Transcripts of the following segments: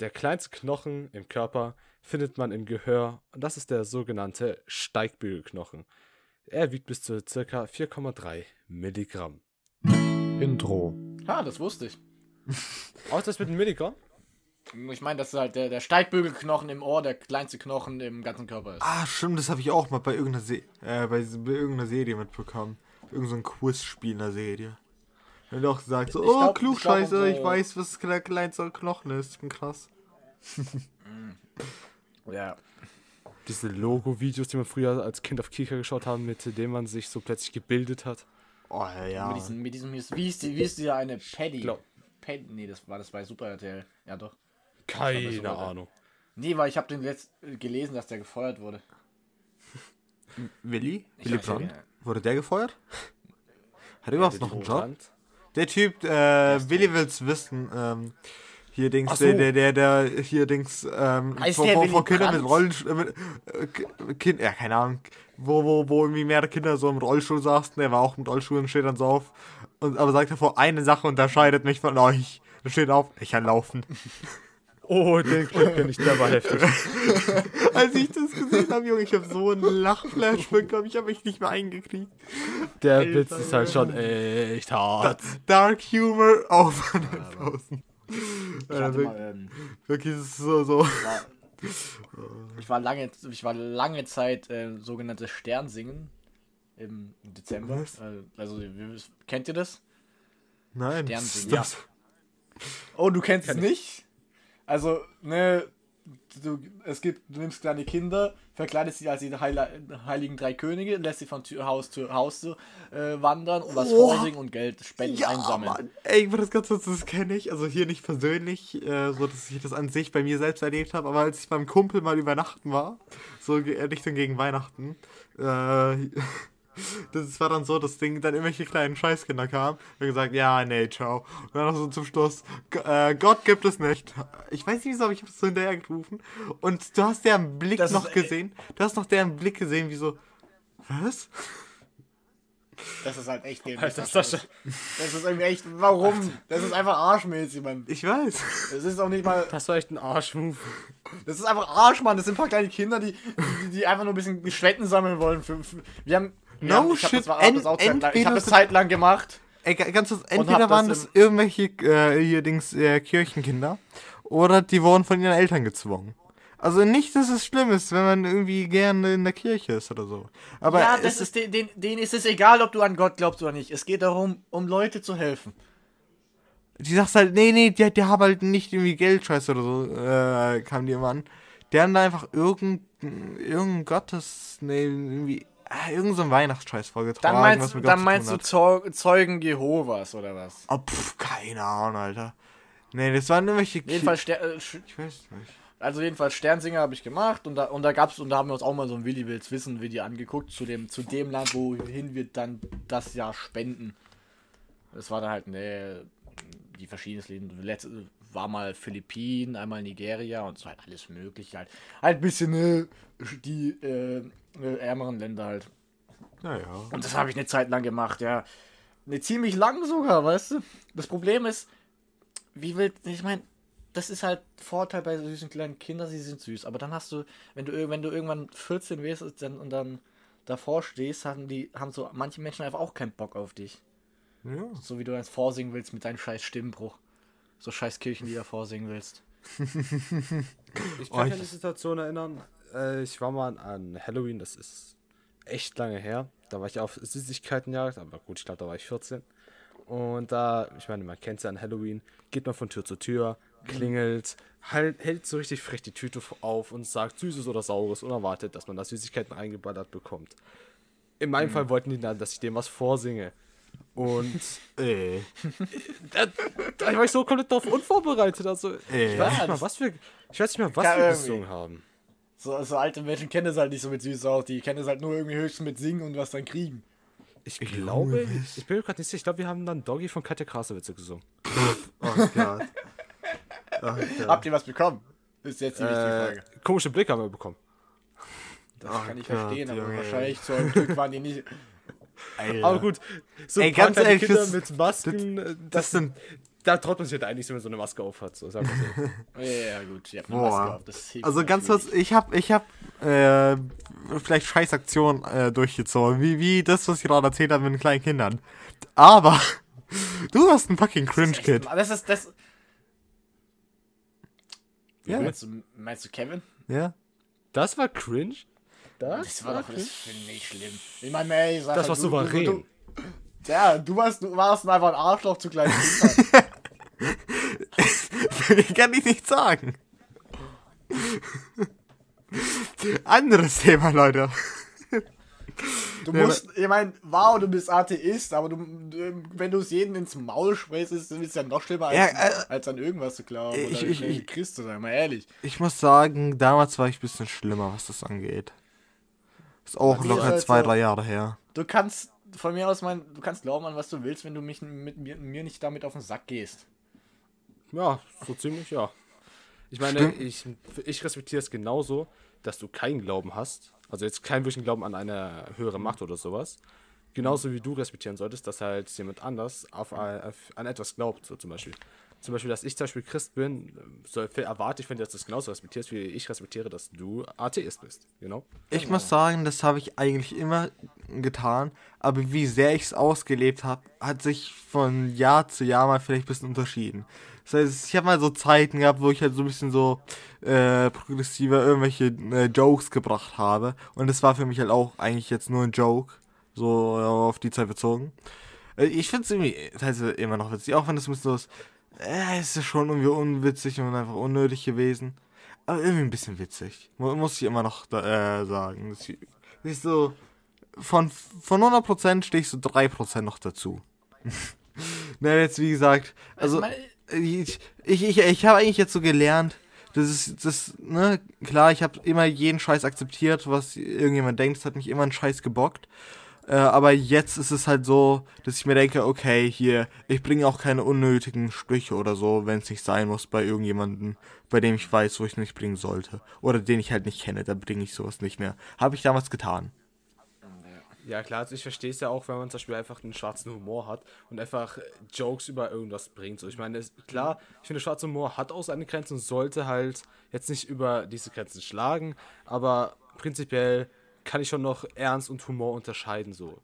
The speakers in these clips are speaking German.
Der kleinste Knochen im Körper findet man im Gehör und das ist der sogenannte Steigbügelknochen. Er wiegt bis zu ca. 4,3 Milligramm. Intro. Ah, das wusste ich. Auch das mit dem Milligramm? Ich meine, dass halt der, der Steigbügelknochen im Ohr der kleinste Knochen im ganzen Körper ist. Ah, stimmt, das habe ich auch mal bei irgendeiner, Se äh, bei, bei irgendeiner Serie mitbekommen. Irgend so ein Quizspiel in der Serie. Du auch gesagt so, Ich oh, Klugscheißer, ich ich, weiß, was der kleinste Knochen ist. Ich bin krass. Ja. Diese Logo-Videos, die man früher als Kind auf Kika geschaut haben, mit denen man sich so plötzlich gebildet hat. Oh, ja, ja. Mit diesem, mit diesem, wie ist, die, wie ist dieser eine Paddy? Glaub- Paddy, nee, das war das bei Super RTL. Ja, doch. Keine. Ahnung. Nee, weil ich habe den letzt gelesen, dass der gefeuert wurde. Willi? Willi Brandt? Wurde der gefeuert? Hat er überhaupt noch einen Job? Brand. Der Typ, äh, Willi will's wissen, ähm, hier Dings, so. der, der, der, der, hier Dings, ähm, vor, vor, vor Kindern mit? Rollenstuhl, mit, äh, Ki- kind, ja, keine Ahnung, wo, wo, wo irgendwie mehrere Kinder so im Rollstuhl saßen, der war auch mit Rollstuhl und steht dann so auf, und, aber sagt davor, eine Sache unterscheidet mich von euch, steht auf, ich kann laufen. Oh, den Clip kenne ich, der war heftig. Als ich das gesehen habe, Junge, ich habe so einen Lachflash bekommen, ich habe mich nicht mehr eingekriegt. Der Alter, Witz ist halt schon echt hart. Dark Humor auf an den Pausen. Ich, Äh, hatte wirklich, mal, ähm, wirklich, es ist so, so. war, ich war lange, ich war lange Zeit äh, sogenanntes Sternsingen im Dezember. Was? Äh, also kennt ihr das? Nein, Sternsingen, das, Oh, du kennst Kenn es nicht? Also, ne, du, es gibt, du nimmst kleine Kinder, verkleidest sie als die heiligen drei Könige, lässt sie von Tür, Haus zu Haus äh, wandern und was Oh. vorsingen und Geld spenden Ja, einsammeln. Mann. Ey, ich das ganz kurz, das kenne ich. Also hier nicht persönlich, äh, so dass ich das an sich bei mir selbst erlebt habe, aber als ich beim Kumpel mal übernachten war, so äh, Richtung gegen Weihnachten, äh, das war dann so, dass Ding dann irgendwelche kleinen Scheißkinder kamen und gesagt, ja, nee, ciao. Und dann noch so zum Schluss, äh, Gott gibt es nicht. Ich weiß nicht wieso, aber ich habe das so hinterher gerufen. Und du hast deren Blick Das noch ist, äh, gesehen. Du hast noch deren Blick gesehen, wie so, was? Das ist halt echt dämlich. Alter, Das, Sascha. das ist irgendwie echt, warum? Das ist einfach arschmäßig, Mann. Ich weiß. Das ist auch nicht mal, Das war echt ein Arschmove. das ist einfach Arsch, Mann. Das sind ein paar kleine Kinder, die, die, die einfach nur ein bisschen Geschwetten sammeln wollen. Für, für, wir haben, No haben, ich hab shit, das, war, hab das auch en- Zeit lang, ich entweder habe das zeitlang gemacht. Ey, ga- ganz kurz, hab entweder das waren im- das irgendwelche äh, hier Dings, äh, Kirchenkinder oder die wurden von ihren Eltern gezwungen. Also nicht, dass es schlimm ist, wenn man irgendwie gerne in der Kirche ist oder so. Aber ja, das ist, den, den, denen ist es egal, ob du an Gott glaubst oder nicht. Es geht darum, um Leute zu helfen. die sagst halt, nee, nee, die, die haben halt nicht irgendwie Geldscheiß oder so, äh, kam die immer an. Die haben da einfach irgendein, irgendein Gottes, nee, irgendwie, äh, irgendein so ein Weihnachtsscheiß vorgetragen. Dann meinst, was du, mit Gott dann meinst du. Zeu Zeugen Jehovas oder was? Oh, pff, keine Ahnung, Alter. Nee, das waren irgendwelche Jedenfalls, Ster äh, Ich weiß nicht. also jedenfalls Sternsinger habe ich gemacht und da, und da gab's und da haben wir uns auch mal so ein Willi Wills Wissen Video angeguckt zu dem, zu dem Land, wohin wir dann das Jahr spenden. Das war dann halt, ne, die verschiedensten Länder. Letzte war mal Philippinen, einmal Nigeria und so halt alles mögliche halt. Halt ein bisschen, ne, die äh, ärmeren Länder halt. Naja. Und das habe ich eine Zeit lang gemacht, ja. Ne, ziemlich lang sogar, weißt du? Das Problem ist, wie will, ich meine, das ist halt Vorteil bei süßen kleinen Kindern, sie sind süß. Aber dann hast du, wenn du, wenn du irgendwann 14 wirst dann, und dann davor stehst, haben die, haben so manche Menschen einfach auch keinen Bock auf dich. Ja. So wie du eins vorsingen willst mit deinem scheiß Stimmbruch. So scheiß Kirchenlieder vorsingen willst. Ich Oh, kann ich- mich an die Situation erinnern. Äh, ich war mal an Halloween, das ist echt lange her. Da war ich auf Süßigkeitenjagd, aber gut, ich glaube, da war ich 14. Und da, ich meine, man kennt es ja an Halloween, geht man von Tür zu Tür, klingelt, halt, hält so richtig frech die Tüte auf und sagt Süßes oder Saures und erwartet, dass man da Süßigkeiten eingeballert bekommt. In meinem Fall wollten die dann, dass ich dem was vorsinge. Und Ey. da, da war ich so komplett darauf unvorbereitet. Also, Ey. ich weiß nicht mal, was wir, ich weiß nicht mal, was Kann wir gesungen haben. So, so alte Menschen kennen es halt nicht so mit süß auch. Die kennen es halt nur irgendwie höchstens mit singen und was dann kriegen. Ich Junge, glaube, ich bin mir gerade nicht sicher. Ich glaube, wir haben dann Doggy von Katja Krasowitze gesungen. Oh Gott. Oh Gott. Habt ihr was bekommen? Ist jetzt die wichtige Äh, Frage. komische Blicke haben wir bekommen. Das oh kann ich Gott, verstehen, aber Junge. wahrscheinlich zu einem Glück waren die nicht. Alter. Aber gut, so Ey, ein paar ganz ehrlich, Kinder das- mit Masken. äh, Das sind, da traut man sich halt eigentlich, wenn man so eine Maske auf hat. So, sagen wir so. Ja, gut, ihr habt eine Boah. Maske auf. Das hilft Also ganz kurz, ich hab, ich hab äh, vielleicht scheiß Aktionen äh, durchgezogen, wie, wie das, was ich gerade erzählt habe mit den kleinen Kindern. Aber du hast ein fucking Cringe-Kid. Das ist das. Ja. Meinst, du, meinst du Kevin? Ja? Das war cringe? Das war doch das finde ich schlimm. Ich meine, ey, sag Das halt, war du- souverän. Du, du, ja, du warst, du warst einfach ein Arschloch zu kleinen Kindern. Kann ich nicht sagen. Anderes Thema, Leute. Du musst, ich meine, wow, du bist Atheist, aber du, wenn du es jedem ins Maul sprichst, ist es ja noch schlimmer, als, Ja, äh, als an irgendwas zu glauben. ich- oder ich- ich, Christ zu sein, mal ehrlich. Ich muss sagen, damals war ich ein bisschen schlimmer, was das angeht. Ist auch locker halt zwei, drei Jahre her. Du kannst von mir aus, mein, du kannst glauben an was du willst, wenn du mich mit mir, mir nicht damit auf den Sack gehst. Ja, so ziemlich, ja. Ich meine, ich, ich respektiere es genauso, dass du keinen Glauben hast. Also jetzt keinen wirklichen Glauben an eine höhere Macht oder sowas. Genauso wie du respektieren solltest, dass halt jemand anders auf, ein- auf, an etwas glaubt, so zum Beispiel. Zum Beispiel, dass ich zum Beispiel Christ bin, so erwarte ich, wenn du das genauso respektierst, wie ich respektiere, dass du Atheist bist. Genau. Ich muss sagen, das habe ich eigentlich immer getan, aber wie sehr ich es ausgelebt habe, hat sich von Jahr zu Jahr mal vielleicht ein bisschen unterschieden. Das heißt, ich habe mal so Zeiten gehabt, wo ich halt so ein bisschen so äh, progressiver irgendwelche äh, Jokes gebracht habe. Und das war für mich halt auch eigentlich jetzt nur ein Joke, so auf die Zeit bezogen. Äh, ich finde es irgendwie teilweise immer noch witzig, auch wenn das ein bisschen so ist, äh, es ist schon irgendwie unwitzig und einfach unnötig gewesen. Aber irgendwie ein bisschen witzig. Mu- Muss ich immer noch da, äh, sagen. Das ist- so. Von, von 100% stehe ich so 3% noch dazu. Na, jetzt wie gesagt. Also, meine- ich, ich, ich, ich habe eigentlich jetzt so gelernt, das ist, das, ne, klar, ich habe immer jeden Scheiß akzeptiert, was irgendjemand denkt, es hat mich immer ein Scheiß gebockt. Äh, aber jetzt ist es halt so, dass ich mir denke, okay, hier, ich bringe auch keine unnötigen Sprüche oder so, wenn es nicht sein muss bei irgendjemandem, bei dem ich weiß, wo ich nicht bringen sollte. Oder den ich halt nicht kenne, da bringe ich sowas nicht mehr. Habe ich damals getan. Ja, klar, also ich verstehe es ja auch, wenn man zum Beispiel einfach einen schwarzen Humor hat und einfach Jokes über irgendwas bringt. So, ich meine, es, klar, ich finde, schwarzer Humor hat auch seine Grenzen und sollte halt jetzt nicht über diese Grenzen schlagen, aber prinzipiell kann ich schon noch Ernst und Humor unterscheiden, so.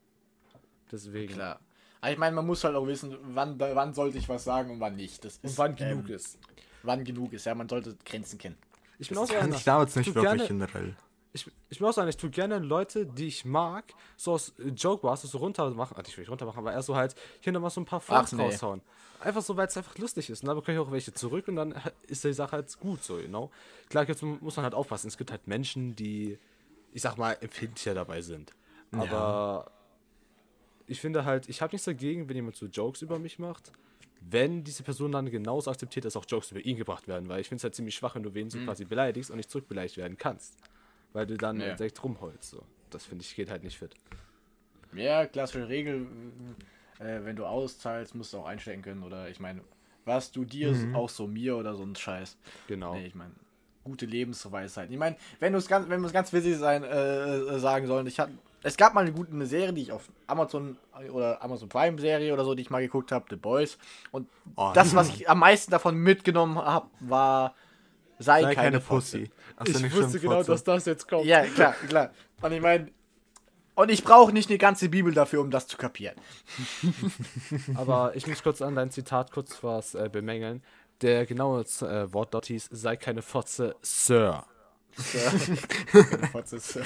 Deswegen. Klar. Aber ich meine, man muss halt auch wissen, wann, wann sollte ich was sagen und wann nicht. Das ist, Und wann genug ähm, ist. Wann genug ist, ja, man sollte Grenzen kennen. Ich bin auch so Kann einer. ich damals nicht wirklich gerne, generell. ich, ich bin auch so einer, ich tue gerne Leute, die ich mag, so aus äh, Joke Bars, so runter machen, also ich will nicht runter machen, aber eher so halt hier nochmal so ein paar Fragen nee. raushauen. Einfach so, weil es einfach lustig ist. Und dann bekomme ich auch welche zurück und dann ist die Sache halt gut so, genau. Klar, jetzt muss man halt aufpassen. Es gibt halt Menschen, die, ich sag mal, empfindlicher dabei sind. Aber ich finde halt, ich habe nichts dagegen, wenn jemand so Jokes über mich macht, wenn diese Person dann genauso akzeptiert, dass auch Jokes über ihn gebracht werden, weil ich finde es halt ziemlich schwach, wenn du wen so quasi beleidigst und nicht zurückbeleidigt werden kannst. Weil du dann Ja. direkt rumholst. So. Das finde ich geht halt nicht fit. Ja, klassische Regel, äh, wenn du auszahlst, musst du auch einstecken können. Oder ich meine, was du dir, ist auch so mir oder so ein Scheiß. Genau. Nee, ich meine, gute Lebensweisheit. Ich meine, wenn du es ganz, wenn wir es ganz witzig sein, äh, äh, sagen sollen, ich hatte, es gab mal eine gute eine Serie, die ich auf Amazon oder Amazon Prime Serie oder so, die ich mal geguckt habe, The Boys. Und Oh. das, was ich am meisten davon mitgenommen habe, war sei, Sei keine, keine. Pussy. Ach so, nicht stimmt, Fotze. das jetzt kommt. Ja, klar, klar. Und ich meine, und ich brauche nicht eine ganze Bibel dafür, um das zu kapieren. Aber ich muss kurz an dein Zitat kurz was äh, bemängeln. Der genaue äh, Wort dort hieß, sei keine Fotze, Sir. Keine Fotze äh,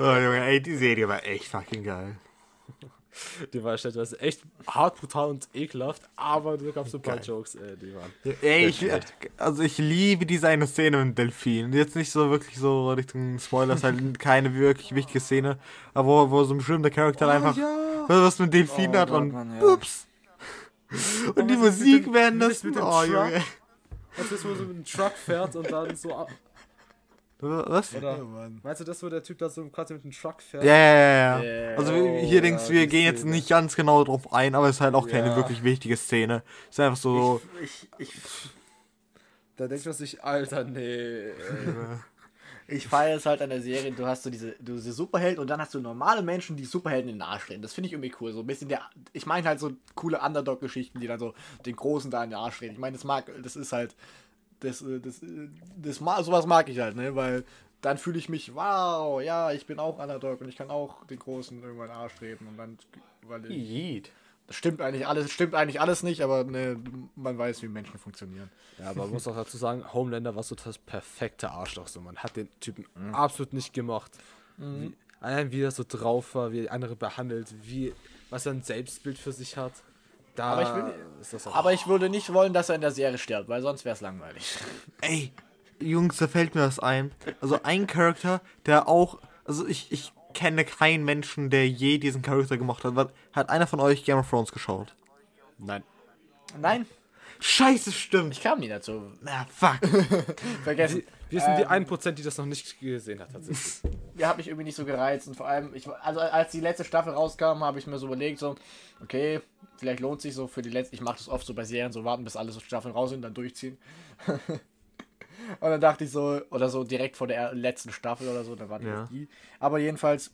Oh, Junge, ey, die Serie war echt fucking geil. Die war stellenweise echt hart, brutal und ekelhaft, aber da gab es ein paar Geil. Jokes, äh, die waren. Ey, ich, also ich liebe diese eine Szene mit dem Delfin. Jetzt nicht so wirklich so Richtung Spoilers, halt keine wirklich wichtige Szene, aber wo, wo so ein bestimmter Charakter einfach was mit Delfin Oh hat Gott, und Mann, ja. ups. Und die Musik dem- werden das. mit dem Oh, Truck? Junge. Das ist, wo so mit Truck fährt und dann so. ab- Was? Oder? Ja, Mann. Meinst du das, wo der Typ da so quasi mit dem Truck fährt? Ja, ja, ja, Also oh, hier denkst ja, wir gehen jetzt nicht ganz genau drauf ein, aber es ist halt auch keine Ja. wirklich wichtige Szene. Es ist einfach so. Ich, ich, Da denkt man sich, Alter, nee. ich feiere es halt an der Serie, du hast so diese, diese Superhelden und dann hast du normale Menschen, die Superhelden in den Arsch stehen. Das finde ich irgendwie cool. So ein bisschen der, ich meine halt so coole Underdog-Geschichten, die dann so den Großen da in den Arsch stehen. Ich meine, das mag, das ist halt, das, äh, das, äh, das, das, sowas mag ich halt, ne, weil dann fühle ich mich, wow, ja, ich bin auch Underdog und ich kann auch den Großen irgendwann Arsch treten und dann, weil ich. Das stimmt eigentlich alles, stimmt eigentlich alles nicht, aber ne, man weiß, wie Menschen funktionieren. Ja, aber man muss auch dazu sagen, Homelander war so das perfekte Arschloch. So. Man hat den Typen absolut nicht gemocht. Wie, allein wie er so drauf war, wie er andere behandelt, wie, was er ein Selbstbild für sich hat. Da Aber ich will- ist das auch Aber ich würde nicht wollen, dass er in der Serie stirbt, weil sonst wäre es langweilig. Ey, Jungs, da fällt mir was ein. Also ein Charakter, der auch. Also ich, ich kenne keinen Menschen, der je diesen Charakter gemacht hat. Hat einer von euch Game of Thrones geschaut? Nein. Nein, Scheiße, stimmt. ich kam nie dazu. Na, fuck. Vergessen. Wir sind die Ähm, 1%, die das noch nicht gesehen hat, tatsächlich. der hat mich irgendwie nicht so gereizt und vor allem, ich, also als die letzte Staffel rauskam, habe ich mir so überlegt, so, okay, vielleicht lohnt sich so für die letzte, ich mache das oft so bei Serien, so warten, bis alle so Staffeln raus sind, dann durchziehen. und dann dachte ich so, oder so direkt vor der letzten Staffel oder so, dann warten wir Ja. die. Aber jedenfalls,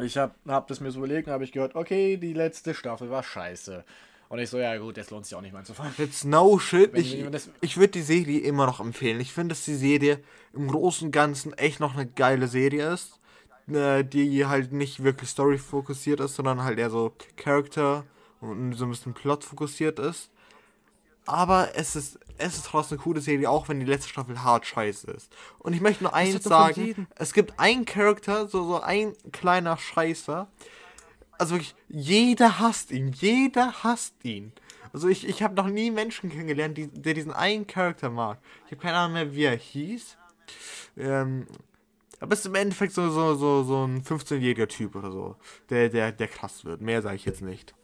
ich habe hab das mir so überlegt und habe ich gehört, okay, die letzte Staffel war scheiße. Und ich so, ja gut, jetzt lohnt sich auch nicht mehr anzufangen. Jetzt no shit. Wenn Ich, das- ich würde die Serie immer noch empfehlen. Ich finde, dass die Serie im Großen und Ganzen echt noch eine geile Serie ist. äh, Die halt nicht wirklich Story fokussiert ist, sondern halt eher so Charakter und so ein bisschen Plot fokussiert ist. Aber es ist, es ist trotzdem eine coole Serie, auch wenn die letzte Staffel hart scheiße ist. Und ich möchte nur eins sagen: Es gibt einen Charakter, so, so ein kleiner Scheißer. Also wirklich, jeder hasst ihn. Jeder hasst ihn. Also ich, ich habe noch nie Menschen kennengelernt, die, der diesen einen Charakter mag. Ich habe keine Ahnung mehr, wie er hieß. Ähm, aber es ist im Endeffekt so, so, so, so ein 15-jähriger Typ oder so, der, der, der krass wird. Mehr sage ich jetzt nicht.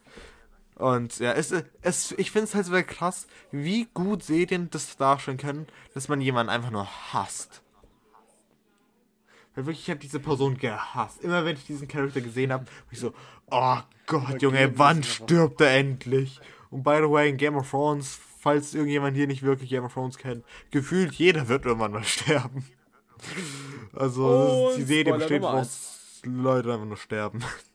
Und ja, es, es, ich finde es halt so krass, wie gut Serien das darstellen können, dass man jemanden einfach nur hasst. Weil wirklich, ich habe diese Person gehasst. Immer wenn ich diesen Charakter gesehen habe, war ich so, oh Gott, Junge, wann stirbt er endlich? Und by the way, in Game of Thrones, falls irgendjemand hier nicht wirklich Game of Thrones kennt, gefühlt jeder wird irgendwann mal sterben. Also, ist, die Serie besteht daraus, Leute einfach nur sterben.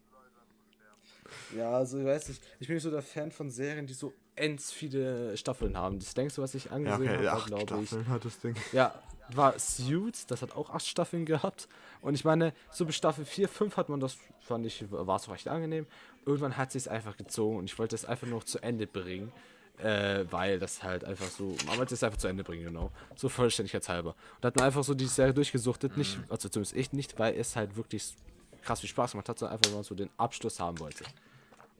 Ja, also ich weiß nicht. Ich bin nicht so der Fan von Serien, die so ends viele Staffeln haben. Das denkst du, was ich Ja, angesehen okay, habe, glaube ich. Staffeln hat das Ding. Ja, war Suits, das hat auch acht Staffeln gehabt. Und ich meine, so bis Staffel 4, 5 hat man das, fand ich, war es recht angenehm. Irgendwann hat sich einfach gezogen und ich wollte es einfach noch zu Ende bringen. Äh, weil das halt einfach so, man wollte es einfach zu Ende bringen, genau. So vollständigkeitshalber. Und hat man einfach so die Serie durchgesuchtet, nicht, also zumindest ich nicht, weil es halt wirklich krass viel Spaß gemacht hat, sondern einfach nur so den Abschluss haben wollte.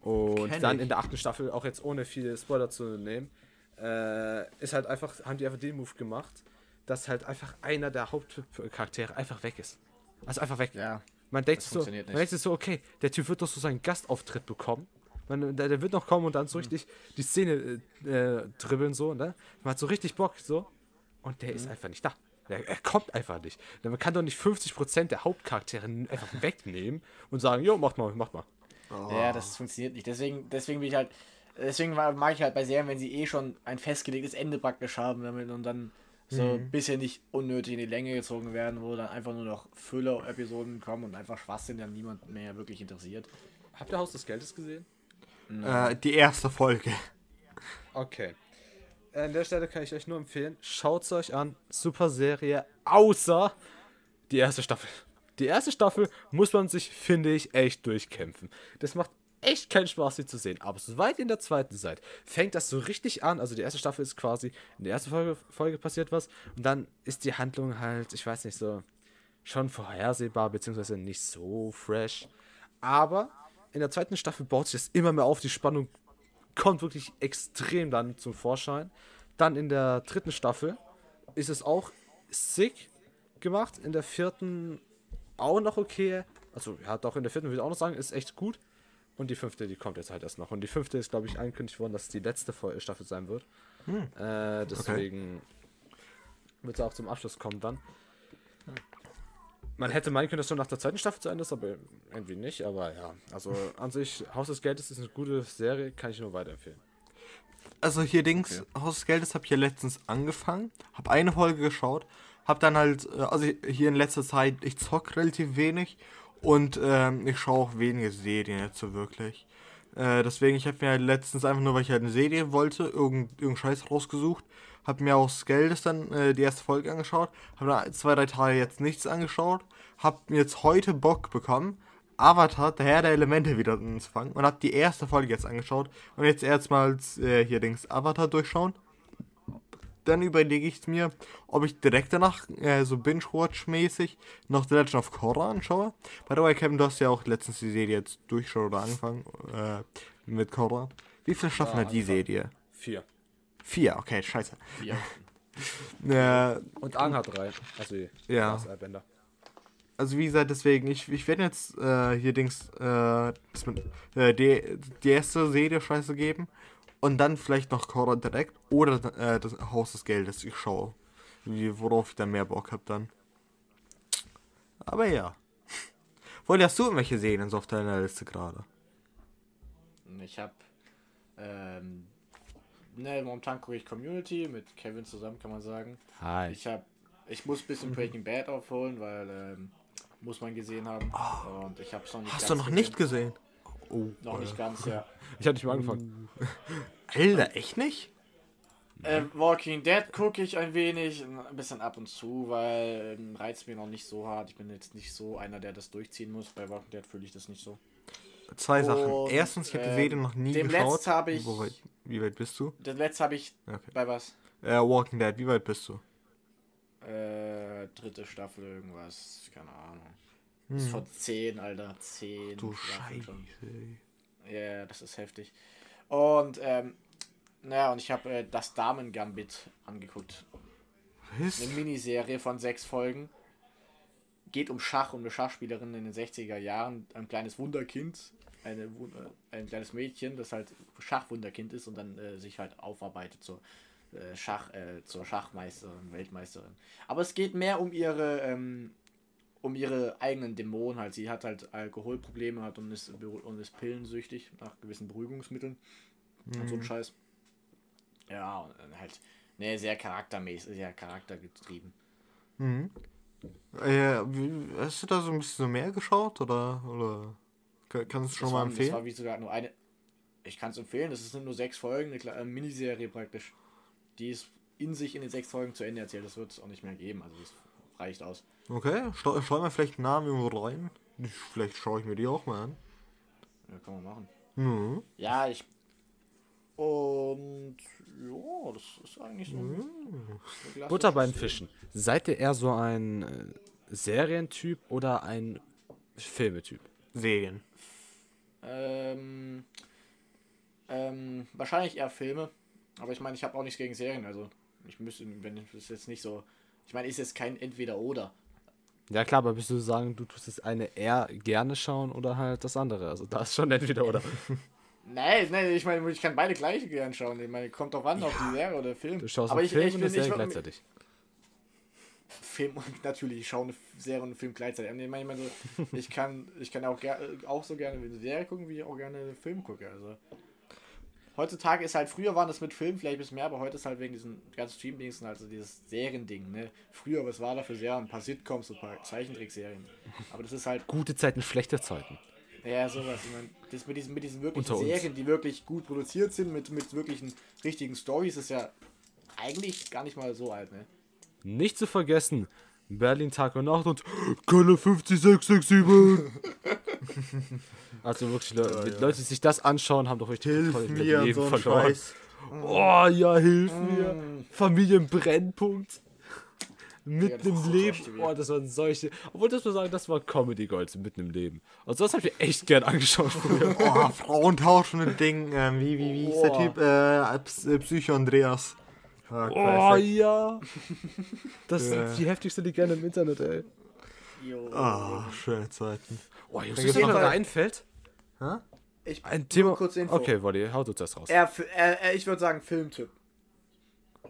Und Kenn dann ich. in der achten Staffel, auch jetzt ohne viele Spoiler zu nehmen, äh, ist halt einfach, haben die einfach den Move gemacht, dass halt einfach einer der Hauptcharaktere einfach weg ist. Also einfach weg. Ja. Man denkt so, man denkt so, okay, der Typ wird doch so seinen Gastauftritt bekommen. Man, der, der wird noch kommen und dann so Mhm. richtig die Szene äh, äh, dribbeln so, ne? Man hat so richtig Bock so. Und der ist Mhm. einfach nicht da. Der, er kommt einfach nicht. Man kann doch nicht 50% der Hauptcharaktere einfach wegnehmen und sagen, jo, macht mal, macht mal. Ja, das funktioniert nicht. Deswegen, deswegen bin ich halt. Deswegen mag ich halt bei Serien, wenn sie eh schon ein festgelegtes Ende praktisch haben damit und dann so ein bisschen nicht unnötig in die Länge gezogen werden, wo dann einfach nur noch Füller-Episoden kommen und einfach Schwachsinn, der niemand mehr wirklich interessiert. Habt ihr Haus des Geldes gesehen? Äh, die erste Folge. Okay. An der Stelle kann ich euch nur empfehlen, schaut es euch an. Super Serie, außer die erste Staffel. Die erste Staffel muss man sich, finde ich, echt durchkämpfen. Das macht echt keinen Spaß, sie zu sehen. Aber soweit ihr in der zweiten seid, fängt das so richtig an. Also die erste Staffel ist quasi, in der ersten Folge, Folge passiert was. Und dann ist die Handlung halt, ich weiß nicht, so schon vorhersehbar, beziehungsweise nicht so fresh. Aber in der zweiten Staffel baut sich das immer mehr auf. Die Spannung kommt wirklich extrem dann zum Vorschein. Dann in der dritten Staffel ist es auch sick gemacht. In der vierten auch noch okay. Also, ja, doch, in der vierten würde ich auch noch sagen, ist echt gut. Und die fünfte, die kommt jetzt halt erst noch. Und die fünfte ist, glaube ich, angekündigt worden, dass es die letzte Staffel sein wird. Äh, deswegen wird es auch zum Abschluss kommen dann. Man hätte meinen können, dass schon nach der zweiten Staffel zu Ende ist, aber irgendwie nicht. Aber ja, also an sich, Haus des Geldes ist eine gute Serie, kann ich nur weiterempfehlen. Also hier Dings, Haus des Geldes habe ich ja letztens angefangen, habe eine Folge geschaut, hab dann halt, äh, also hier in letzter Zeit, ich zock relativ wenig und ähm, ich schaue auch wenige Serien jetzt so wirklich. Äh, deswegen, ich habe mir halt letztens einfach nur, weil ich halt eine Serie wollte, irgendeinen irgendein Scheiß rausgesucht, hab mir aus Geldes dann äh, die erste Folge angeschaut, hab dann zwei, drei Tage jetzt nichts angeschaut, hab mir jetzt heute Bock bekommen, Avatar, der Herr der Elemente wieder anzufangen und hab die erste Folge jetzt angeschaut und jetzt erstmals äh, hier Dings Avatar durchschauen. Dann überlege ich mir, ob ich direkt danach äh, so Binge-Watch-mäßig noch The Legend of Korra anschaue. By the way, Kevin, du hast ja auch letztens die Serie jetzt durchschaut oder angefangen äh, mit Korra. Wie viele Staffeln Ja, hat die. Serie? Vier. Vier, okay, scheiße. Ja. Äh, Und Aang hat drei. Also, Ja. Airbender. also wie gesagt, deswegen, ich, ich werde jetzt äh, hier Dings, äh, das mit, äh, die, die erste Serie scheiße geben und dann vielleicht noch Korra direkt oder äh, das Haus des Geldes, ich schaue, wie, worauf ich dann mehr Bock habe dann. Aber ja. Wollt hast du irgendwelche Serien so auf deiner Liste gerade? Ich habe ähm, ne, momentan gucke ich Community mit Kevin zusammen, kann man sagen. Hi. Ich habe, ich muss ein bisschen Breaking Bad aufholen, weil ähm, muss man gesehen haben. Und ich habe noch nicht. Hast du noch gesehen. nicht gesehen? Oh, Noch nicht ganz, ja. Ich hatte nicht mal angefangen. Alter, echt nicht? Äh, Walking Dead gucke ich ein wenig, ein bisschen ab und zu, weil ähm, reizt mir noch nicht so hart. Ich bin jetzt nicht so einer, der das durchziehen muss. Bei Walking Dead fühle ich das nicht so. Zwei Sachen. Und, Erstens, ich habe die ähm, Serie noch nie dem geschaut. Habe ich- Wo weit, wie weit bist du? Das letzte habe ich Okay. bei was? Äh, Walking Dead, wie weit bist du? Äh, dritte Staffel irgendwas, keine Ahnung. Das ist von 10, Alter. 10. Hm. Du. Scheiße. Ja, das ist heftig. Und, ähm, naja, und ich habe äh, das Damen-Gambit angeguckt. Was? Eine Miniserie von sechs Folgen. Geht um Schach, um eine Schachspielerin in den 60er Jahren. Ein kleines Wunderkind. Eine, äh, ein kleines Mädchen, das halt Schachwunderkind ist und dann äh, sich halt aufarbeitet zur, äh, Schach, äh, zur Schachmeisterin, Weltmeisterin. Aber es geht mehr um ihre, ähm, um ihre eigenen Dämonen halt. Sie hat halt Alkoholprobleme hat und ist, und ist pillensüchtig nach gewissen Beruhigungsmitteln und so ein Scheiß. Ja, und halt, ne, sehr charaktermäßig, sehr charaktergetrieben. Mhm. Äh, hast du da so ein bisschen mehr geschaut oder, oder ka- kannst du schon das mal war, Das war empfehlen? wie sogar nur eine. Ich kann es empfehlen, das sind nur sechs Folgen, eine kleine Miniserie praktisch. Die ist in sich in den sechs Folgen zu Ende erzählt. Das wird es auch nicht mehr geben, also das reicht aus. Okay, schau, schau mal vielleicht einen Namen irgendwo rein. Ich- Vielleicht schaue ich mir die auch mal an. Ja, kann man machen. Mhm. Ja, ich. Und ja, das ist eigentlich so. klassische Butter beim. Fischen. Seid ihr eher so ein äh, Serientyp oder ein Filmetyp? Serien. Ähm, ähm, wahrscheinlich eher Filme. Aber ich meine, ich habe auch nichts gegen Serien. Also, ich müsste, wenn ich das jetzt nicht so. Ich meine, ist jetzt kein Entweder-Oder. Ja klar, aber bist du sagen, du tust das eine eher gerne schauen oder halt das andere? Also da ist schon entweder oder. Nein, nein, ich meine, ich kann beide gleich gern schauen. Ich meine, kommt doch an auf die Serie oder Film. Du schaust aber einen ich, Film ich und eine Serie ich, gleichzeitig. Film und natürlich, ich schaue eine Serie und einen Film gleichzeitig. Ich meine, ich, meine so, ich kann, ich kann auch, ger auch so gerne eine Serie gucken, wie ich auch gerne einen Film gucke. Also heutzutage ist halt, früher waren das mit Film vielleicht ein bisschen mehr, aber heute ist halt wegen diesen ganzen Stream-Dings also dieses Seriending, ne? Früher, was war da für Serien? Ein paar Sitcoms, ein paar Zeichentrickserien. Aber das ist halt, Gute Zeiten, schlechte Zeiten. ja, sowas. Ich meine, das mit diesen, mit diesen wirklichen. Serien, die wirklich gut produziert sind, mit, mit wirklichen richtigen Stories, ist ja eigentlich gar nicht mal so alt, ne? Nicht zu vergessen, Berlin Tag und Nacht und Köln 50667. also wirklich, Le die Leute, die sich das anschauen, haben doch richtig Hilf ihr mir Leben so verloren. Scheiß. Oh ja, hilf mir. Familienbrennpunkt. Mitten Ja, im Leben. Oh, das waren solche. Obwohl, das muss sagen, das war Comedy Golds mitten im Leben. Also, das habe ich mir echt gern angeschaut früher. Oh, Frauentauschen und Ding. Ähm, wie, wie, wie ist der Oh. Typ? Äh, äh, Psycho Andreas. Ah, Oh ja. Das Ja. sind die heftigste Legende im Internet, ey. Jo. Ah, schöne Zeiten. Oh, Jungs, was mir noch- noch einfällt. Hä? Ich, Ein Thema. kurz Info. Okay, Wolli, hau du das raus. Er, er, er, ich würde sagen Filmtyp.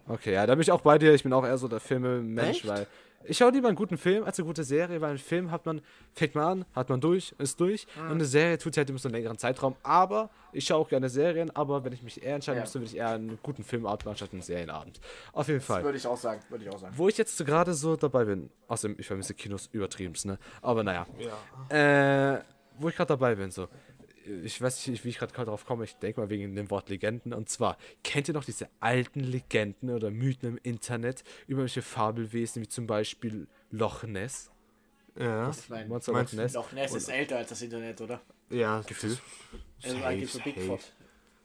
Okay, ja, da bin ich auch bei dir. Ich bin auch eher so der Filme-Mensch, weil Ich schaue lieber einen guten Film als eine gute Serie, weil ein Film hat man, fängt man an, hat man durch, ist durch. Und eine Serie tut sich halt immer so einen längeren Zeitraum. Aber ich schaue auch gerne Serien, aber wenn ich mich eher entscheiden Ja. müsste, würde ich eher einen guten Filmabend machen statt einen Serienabend. Auf jeden Fall. Würde ich auch sagen, würde ich auch sagen. Wo ich jetzt so gerade so dabei bin, außerdem, ich vermisse Kinos übertrieben, ne? Aber naja. Äh, wo ich gerade dabei bin, so. Ich weiß nicht, wie ich gerade drauf komme, ich denke mal wegen dem Wort Legenden. Und zwar, kennt ihr noch diese alten Legenden oder Mythen im Internet über welche Fabelwesen, wie zum Beispiel Loch Ness? Ja. Nein, Monster Loch Ness? Loch Ness ist älter als das Internet, oder? Ja, Gibt es? Also, da gibt es so safe. Bigfoot.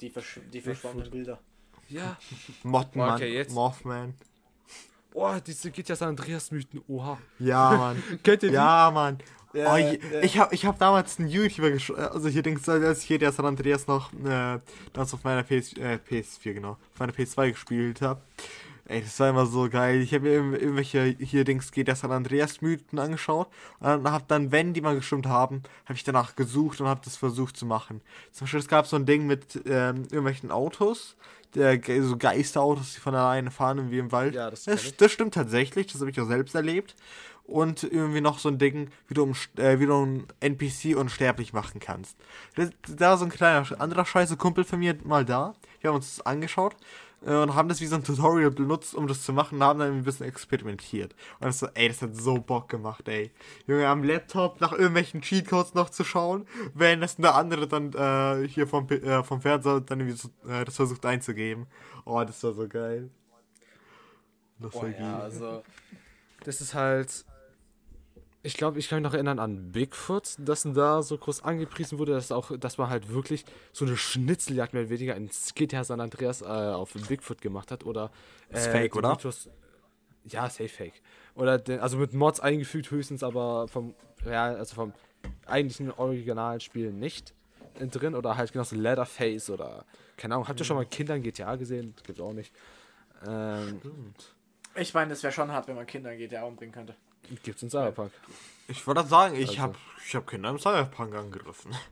Die, versch die verschwommenen Bilder. Ja. Mottenmann, Okay, jetzt- Mothman. Oh, diese GTA San Andreas Mythen, oha. Ja, Mann. Kennt ihr die? Ja, Mann. Ja, oh, je, ja. Ich habe ich hab damals einen YouTuber geschaut, also hier denkst du, als ich hier der San Andreas noch äh, damals auf meiner PS, äh, PS4, genau, auf meiner PS2 gespielt habe. Ey, das war immer so geil. Ich habe mir irg- irgendwelche hier Dings geht der San Andreas Mythen angeschaut und dann hab dann, wenn die mal gestimmt haben, habe ich danach gesucht und habe das versucht zu machen. Zum Beispiel, es gab so ein Ding mit ähm, irgendwelchen Autos, der, so Geisterautos, die von alleine fahren wie im Wald. Ja, das das, das stimmt tatsächlich, das habe ich auch selbst erlebt. Und irgendwie noch so ein Ding, wie du, um, äh, wie du einen NPC unsterblich machen kannst. Da war so ein kleiner anderer scheiße Kumpel von mir mal da. Wir haben uns das angeschaut und haben das wie so ein Tutorial benutzt, um das zu machen und haben dann ein bisschen experimentiert. Und so, ey, das hat so Bock gemacht, ey. Junge, am Laptop nach irgendwelchen Cheatcodes noch zu schauen, während das der andere dann äh, hier vom, äh, vom Fernseher dann irgendwie so, äh, das versucht einzugeben. Oh, das war so geil. Das war Oh, ja, geil. also. Das ist halt. Ich glaube, ich kann mich noch erinnern an Bigfoot, das da so groß angepriesen wurde, dass auch, dass man halt wirklich so eine Schnitzeljagd mehr oder weniger in GTA San Andreas äh, auf Bigfoot gemacht hat oder. Äh, Ist fake, oder? Mythos- ja, safe fake. Oder den, also mit Mods eingefügt höchstens, aber vom real, also vom eigentlichen originalen Spiel nicht drin oder halt genauso Leatherface oder keine Ahnung. Habt ihr schon mal Kinder in GTA gesehen? Gibt's auch nicht. Ähm, Ich meine, das wäre schon hart, wenn man Kinder in GTA umbringen könnte. Gibt's in Cyberpunk. Ich wollte sagen, ich Also. hab, ich hab Kinder im Cyberpunk angegriffen.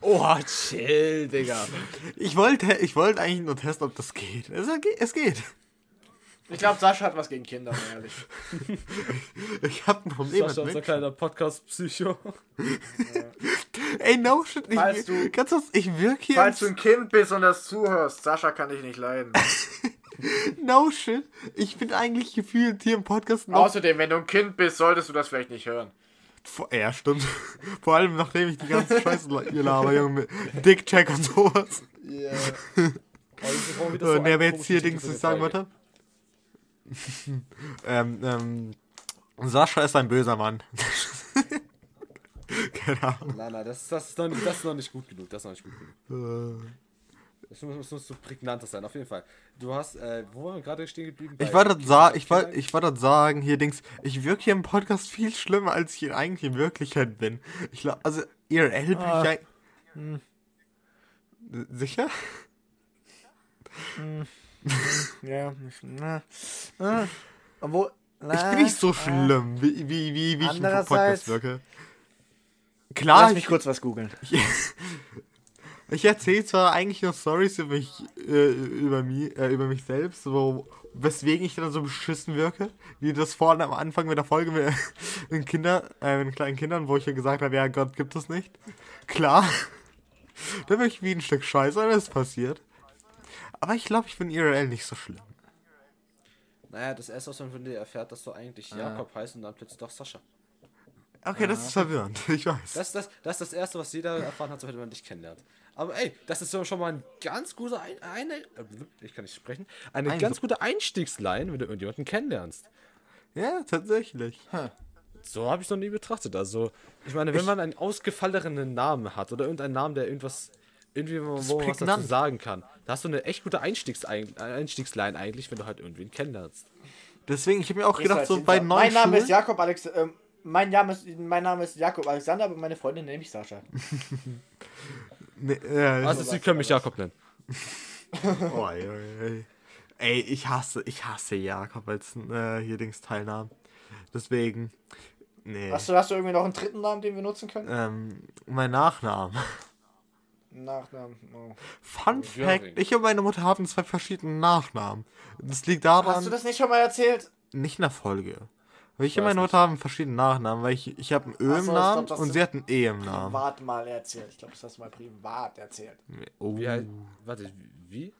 Oh, chill, Digga. Ich wollte, ich wollte eigentlich nur testen, ob das geht. Es, es geht. Ich glaube, Sascha hat was gegen Kinder, ehrlich. Ich hab ein Problem Sascha, unser kleiner Podcast-Psycho. Ey, no shit. Ich, Falls du- ganz kurz, ich wirke hier. Falls du ein Kind bist und das zuhörst, Sascha kann dich nicht leiden. No shit. Ich bin eigentlich gefühlt hier im Podcast noch. Außerdem, wenn du ein Kind bist, solltest du das vielleicht nicht hören. Ja, stimmt. Vor allem, nachdem ich die ganze Scheiße hier laber, Junge, mit Dick-Check und sowas. Ja. Äh, ne, aber jetzt hier Dings, sagen wollte. ähm, ähm, Sascha ist ein böser Mann. Keine Ahnung. Nein, nein, das, das, ist noch nicht, das ist noch nicht gut genug. Das ist noch nicht gut genug. Das muss, das muss so prägnanter sein, auf jeden Fall. Du hast, äh, wo waren wir gerade stehen geblieben? Ich wollte ich Kindern? ich wollte sagen, hier Dings, ich wirke hier im Podcast viel schlimmer, als ich eigentlich in Wirklichkeit bin. Ich glaube, also IRL bin Ah. ich ja. Sicher? Ja, na, na, obwohl, na, Ich bin nicht so schlimm, wie, wie, wie, wie ich im Podcast wirke. Klar, Lass mich ich, kurz was googeln. ich erzähle zwar eigentlich nur Stories über mich, äh, über, mich, äh, über mich selbst, wo, weswegen ich dann so beschissen wirke, wie das vorne am Anfang mit der Folge mit den Kinder, äh, mit den kleinen Kindern, wo ich ja gesagt habe, ja, Gott gibt es nicht. Klar, da bin ich wie ein Stück Scheiße, wenn das passiert. Aber ich glaube, ich bin IRL nicht so schlimm. Naja, das erste, was man von dir erfährt, dass du eigentlich Jakob heißt und dann plötzlich doch Sascha. Okay, das ist verwirrend, ich weiß. Das, das, das ist das Erste, was jeder erfahren hat, wenn man dich kennenlernt. Aber ey, das ist schon mal ein ganz guter ein, eine, äh, ich kann nicht sprechen, eine Ein- ganz gute Einstiegsline, wenn du irgendjemanden kennenlernst. Ja, tatsächlich. So habe ich noch nie betrachtet. Also, ich meine, wenn man einen ausgefalleneren Namen hat oder irgendeinen Namen, der irgendwas, irgendwie, wo man was dazu sagen kann, da hast du eine echt gute Einstiegs Einstiegsline eigentlich, wenn du halt irgendwen kennenlernst. Deswegen, ich habe mir auch gedacht, so bei neuen mein Name Schulen, ist Jakob Alex. Ähm, mein, Name ist, mein Name ist Jakob Alexander, aber meine Freundin nenne ich Sascha. Ne, äh, Also, sie können mich Jakob nennen. Oh, ey, ey. ey, ich hasse, ich hasse Jakob als äh, hier Dings Teilnahmen. Deswegen, nee. Hast du, hast du irgendwie noch einen dritten Namen, den wir nutzen können? Ähm, mein Nachname. Nachnamen. Oh. Fun. Fact: Ich und meine Mutter haben zwei verschiedene Nachnamen. Das liegt daran, Hast du das nicht schon mal erzählt? nicht in der Folge. Weil ich und meine Mutter haben verschiedene Nachnamen, weil ich, ich habe ein Ö im so, Namen glaub, und sie hat ein E im Namen. Privat mal erzählt. Ich glaube, das hast du mal privat erzählt. Oh. Wie warte, wie?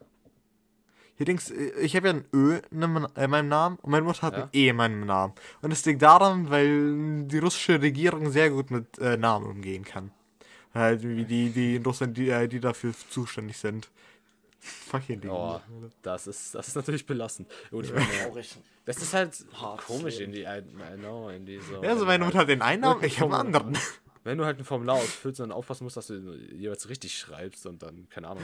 Hier Dings, ich habe ja ein Ö in meinem Namen und meine Mutter hat ja? ein E in meinem Namen. Und das liegt daran, weil die russische Regierung sehr gut mit äh, Namen umgehen kann. Halt, wie die, die in Russland, die, äh, die dafür zuständig sind. Fucking Ding. Oh, das ist, das ist natürlich belastend. Gut, ich meine, das ist halt komisch in die, I know, in die so. Ja, also meine Mutter hat den einen Namen, ich habe einen anderen wenn du halt ein Formular ausfüllst, dann aufpassen musst, dass du jeweils richtig schreibst und dann, keine Ahnung.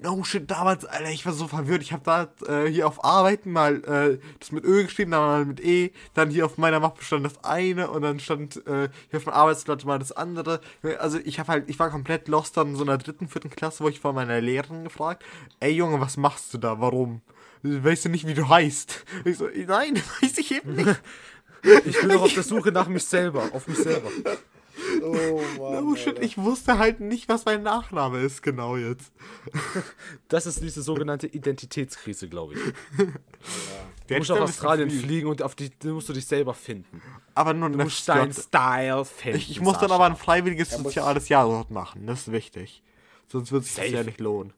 No shit, damals, Alter, ich war so verwirrt. Ich habe da äh, hier auf Arbeiten mal äh, das mit Ö geschrieben, dann mal mit E, dann hier auf meiner Mappe stand das eine und dann stand äh, hier auf dem Arbeitsblatt mal das andere. Also ich habe halt, ich war komplett lost dann in so einer dritten, vierten Klasse, wo ich vor meiner Lehrerin gefragt, ey Junge, was machst du da? Warum? Weißt du nicht, wie du heißt? Ich so, nein, weiß ich eben nicht. Ich bin doch auf der Suche nach mich selber, auf mich selber. Oh Mann. Oh shit, ich wusste halt nicht, was mein Nachname ist, genau jetzt. Das ist diese sogenannte Identitätskrise, glaube ich. Ja. Du musst nach Australien fliegen und auf die musst du dich selber finden. Aber nur du musst deinen Style finden. Ich, ich muss dann aber ein freiwilliges soziales Jahr dort machen, das ist wichtig. Sonst wird es sich ja nicht lohnen.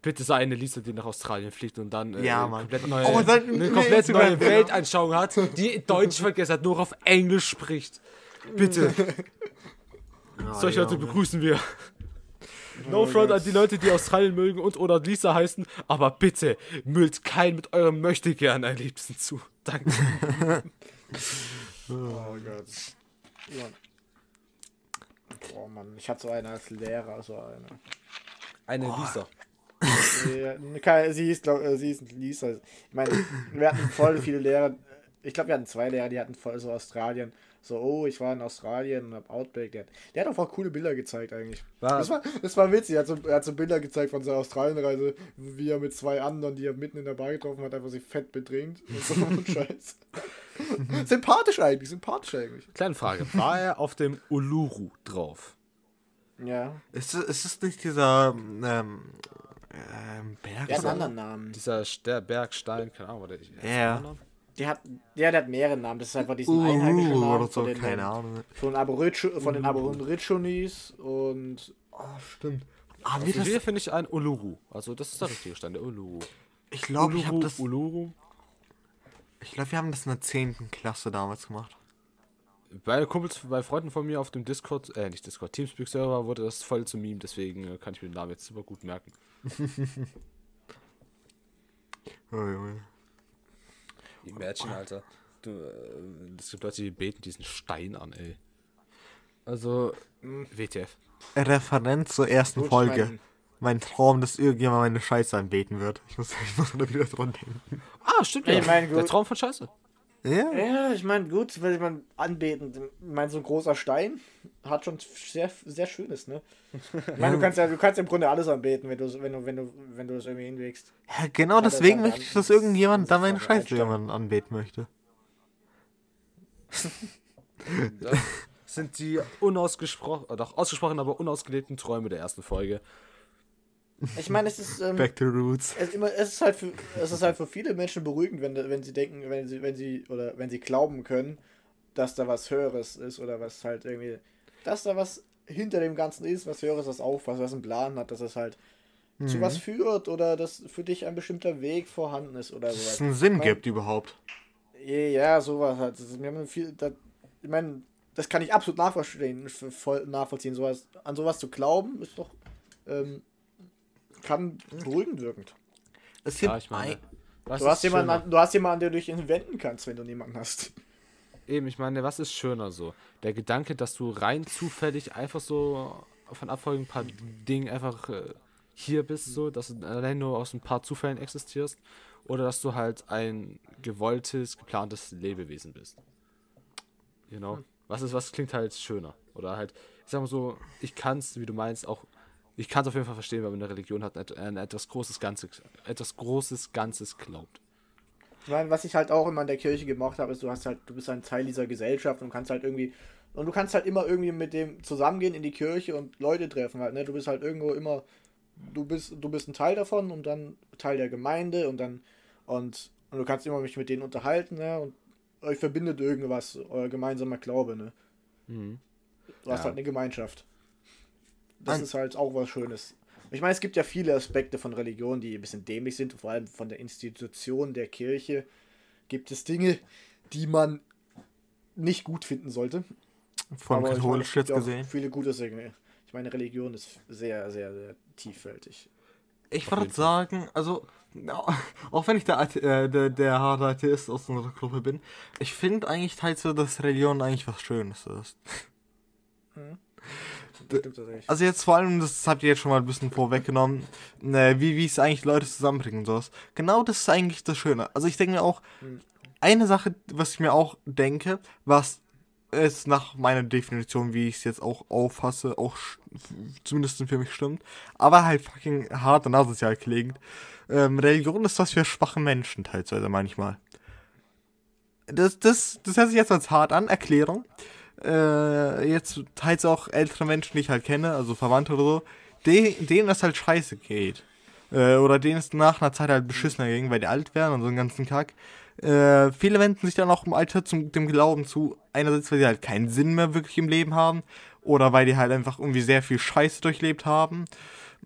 Bitte sei eine Lisa, die nach Australien fliegt und dann äh, ja, komplett neue, oh, dann, eine komplett neue Weltanschauung hat, die Deutsch vergessen hat, nur auf Englisch spricht. Bitte. Solche ja, Leute begrüßen wir. No oh front an die Leute, die Australien mögen und oder Lisa heißen, aber bitte müllt kein mit eurem Möchtegern ein Liebsten zu. Danke. oh Gott. Ja. Oh Mann, ich hatte so eine als Lehrer, so eine. Eine oh. Lisa. sie, hieß, glaub, äh, sie ist Lisa. Ich meine, wir hatten voll viele Lehrer. Ich glaube, wir hatten zwei Lehrer, die hatten voll so Australien. So, oh, ich war in Australien und hab Outback. Der, der hat auch coole Bilder gezeigt eigentlich. Was? Das war, das war witzig. Er hat, so, er hat so Bilder gezeigt von seiner Australienreise, wie er mit zwei anderen, die er mitten in der Bar getroffen hat, einfach sich fett betrinkt. Und so und Scheiß. sympathisch eigentlich, sympathisch eigentlich. Kleine Frage. War er auf dem Uluru drauf? Ja. Ist, ist es nicht dieser ähm, ähm, Berg? Der hat einen anderen Namen. Dieser der Bergstein, keine Ahnung, der, ja. Der hat, der, der hat mehrere Namen. Das ist einfach diesen uh, einheimischen Namen so, von, den, keine Ahnung. von, Aboricho, von den Aborigines und. Oh, stimmt. Ah, also das hier finde ich ein Uluru. Also das ist der richtige Stand, der Uluru. Ich glaube, ich habe das. Uluru. Ich glaube, wir haben das in der 10. Klasse damals gemacht. Bei Kumpels, bei Freunden von mir auf dem Discord, äh, nicht Discord, Teamspeak-Server wurde das voll zum Meme, deswegen äh, kann ich mir den Namen jetzt super gut merken. oh, Junge. Imagine, Alter. Du, äh, es gibt Leute, die beten diesen Stein an, ey. Also, hm, WTF. Referenz zur ersten Folge. Mein, Traum, dass irgendjemand meine Scheiße anbeten wird. Ich muss, ich muss wieder dran denken. Ah, stimmt ja. Ich mein, Der Traum von Scheiße. Ja, ja ich meine, gut, weil man anbeten, ich meine, so ein großer Stein hat schon sehr, sehr Schönes, ne? Ich meine, du kannst ja, du kannst im Grunde alles anbeten, wenn du, wenn du, wenn du, wenn du das irgendwie hinwegst. Ja, genau deswegen möchte ich, dass irgendjemand da meine Scheiße jemanden anbeten möchte. Das sind die unausgesprochen, doch ausgesprochen, aber unausgelebten Träume der ersten Folge. Ich meine, es ist. Ähm, Back to Roots. Es, immer, es, ist halt für, es ist halt für viele Menschen beruhigend, wenn, wenn sie denken, wenn sie, wenn sie, oder wenn sie glauben können, dass da was Höheres ist oder was halt irgendwie. Dass da was hinter dem Ganzen ist, was Höheres, was aufpasst, was einen Plan hat, dass es halt mhm. zu was führt oder dass für dich ein bestimmter Weg vorhanden ist oder sowas. Dass es einen Sinn ich mein, gibt überhaupt. Ja, sowas halt. Wir haben viel. Das, ich meine, das kann ich absolut nachvollziehen, voll nachvollziehen. Sowas, an sowas zu glauben, ist doch. Ähm, kann beruhigend wirkend. Es gibt ja, ich meine, du, hast jemanden, an, du hast jemanden, an den du dich wenden kannst, wenn du niemanden hast. Eben, ich meine, was ist schöner so? Der Gedanke, dass du rein zufällig einfach so von Abfolgen ein paar Dingen einfach äh, hier bist, so, dass du allein nur aus ein paar Zufällen existierst, oder dass du halt ein gewolltes, geplantes Lebewesen bist. You know? Hm. Was ist, was klingt halt schöner? Oder halt, ich sag mal so, ich kann es, wie du meinst, auch ich kann es auf jeden Fall verstehen, wenn man eine Religion hat, ein etwas großes Ganzes, etwas großes Ganzes glaubt. Ich meine, was ich halt auch immer in der Kirche gemacht habe, ist, du hast halt, du bist ein Teil dieser Gesellschaft und kannst halt irgendwie und du kannst halt immer irgendwie mit dem zusammengehen in die Kirche und Leute treffen halt, ne? Du bist halt irgendwo immer, du bist, du bist ein Teil davon und dann Teil der Gemeinde und dann und, und du kannst immer mich mit denen unterhalten, ne? Und euch verbindet irgendwas, euer gemeinsamer Glaube, ne? Mhm. Du hast Ja. halt eine Gemeinschaft. Das Ein- ist halt auch was Schönes. Ich meine, es gibt ja viele Aspekte von Religion, die ein bisschen dämlich sind, vor allem von der Institution der Kirche gibt es Dinge, die man nicht gut finden sollte. Von katholisch jetzt gesehen. Viele gute Dinge. Ich meine, Religion ist sehr, sehr, sehr tieffältig. Ich würde sagen, also, auch wenn ich der, äh, der, der harte Atheist aus unserer Gruppe bin, ich finde eigentlich teils so, dass Religion eigentlich was Schönes ist. Das tatsächlich. Also jetzt vor allem, das habt ihr jetzt schon mal ein bisschen vorweggenommen, äh, wie, wie es eigentlich Leute zusammenbringen und sowas. Genau das ist eigentlich das Schöne. Also ich denke mir auch, eine Sache, was ich mir auch denke, was es nach meiner Definition, wie ich es jetzt auch auffasse, auch zumindest für mich stimmt, aber halt fucking hart und asozial klingt. Ähm, Religion ist was für schwache Menschen teilweise manchmal. Das, das, das hört sich jetzt als hart an, Erklärung äh, jetzt teils auch ältere Menschen, die ich halt kenne, also Verwandte oder so, de denen das halt scheiße geht. Äh, oder denen es nach einer Zeit halt beschissener ging, weil die alt werden und so einen ganzen Kack. Äh, viele wenden sich dann auch im Alter zum dem Glauben zu. Einerseits, weil sie halt keinen Sinn mehr wirklich im Leben haben. Oder weil die halt einfach irgendwie sehr viel Scheiße durchlebt haben.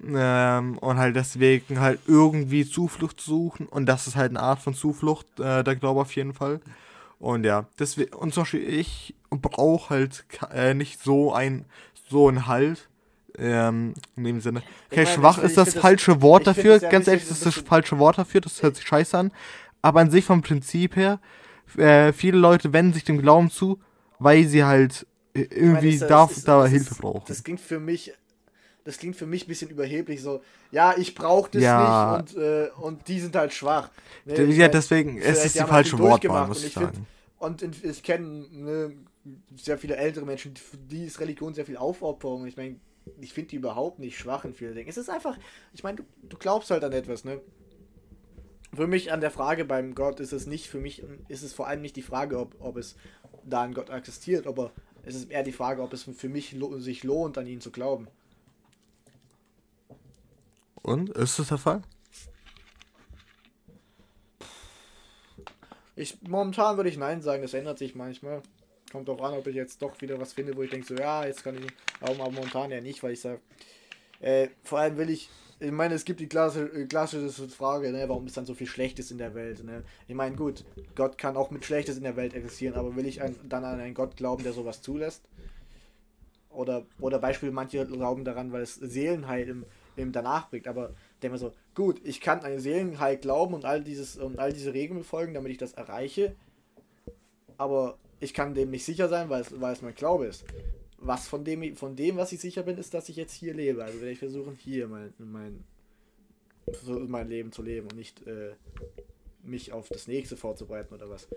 Ähm, und halt deswegen halt irgendwie Zuflucht suchen. Und das ist halt eine Art von Zuflucht, äh, der Glaube auf jeden Fall. Und ja, deswegen, und zum Beispiel ich brauche halt äh, nicht so ein, so ein Halt. Ähm, in dem Sinne. Okay, meine, schwach ich- ist das das- falsche Wort dafür. das Ganz ehrlich, das ist das falsche Wort dafür. Das hört sich scheiße an. Aber an sich vom Prinzip her, äh, viele Leute wenden sich dem Glauben zu, weil sie halt Ich meine, irgendwie ist ja- da, das ist- da das Hilfe brauchen. Das klingt für mich, das klingt für mich ein bisschen überheblich, so, ja, ich brauche das Ja. nicht und, äh, und die sind halt schwach. Ne, ich ja, mein, deswegen, es ist die halt falsche Wortwahl, muss und ich ich find- sagen. Und ich kenne ne, sehr viele ältere Menschen, die ist Religion sehr viel Aufopferung. Ich meine, ich finde die überhaupt nicht schwach in vielen Dingen. Es ist einfach, ich meine, du, du glaubst halt an etwas, ne? Für mich an der Frage beim Gott ist es nicht, für mich ist es vor allem nicht die Frage, ob, ob es da ein Gott existiert, aber es ist eher die Frage, ob es für mich lo sich lohnt, an ihn zu glauben. Und? Ist das der Fall? Ich, momentan würde ich Nein sagen, das ändert sich manchmal. Kommt auch an, ob ich jetzt doch wieder was finde, wo ich denke, so, ja, jetzt kann ich. Aber, aber momentan ja nicht, weil ich sage, äh, vor allem will ich. Ich meine, es gibt die klassische, äh, klassische Frage, ne, warum ist dann so viel Schlechtes in der Welt? Ne? Ich meine, gut, Gott kann auch mit Schlechtes in der Welt existieren, aber will ich ein, dann an einen Gott glauben, der sowas zulässt? Oder, oder Beispiel, manche glauben daran, weil es Seelenheil im, im danach bringt, aber denke mir so, gut, ich kann an Seelenheil glauben und all dieses und all diese Regeln befolgen, damit ich das erreiche, aber ich kann dem nicht sicher sein, weil es, weil es mein Glaube ist. Was von dem, von dem, was ich sicher bin, ist, dass ich jetzt hier lebe. Also werde ich versuchen, hier mein, mein, mein Leben zu leben und nicht äh, mich auf das nächste vorzubereiten oder was.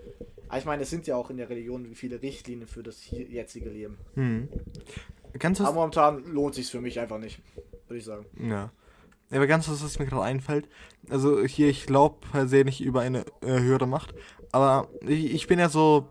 Aber ich meine, es sind ja auch in der Religion viele Richtlinien für das jetzige Leben. Hm. Ganz was, Aber momentan lohnt sich für mich einfach nicht, würde ich sagen. Ja. Aber ganz was, was mir gerade einfällt, also hier, ich glaube per se nicht über eine äh, höhere Macht, aber ich, ich bin ja so,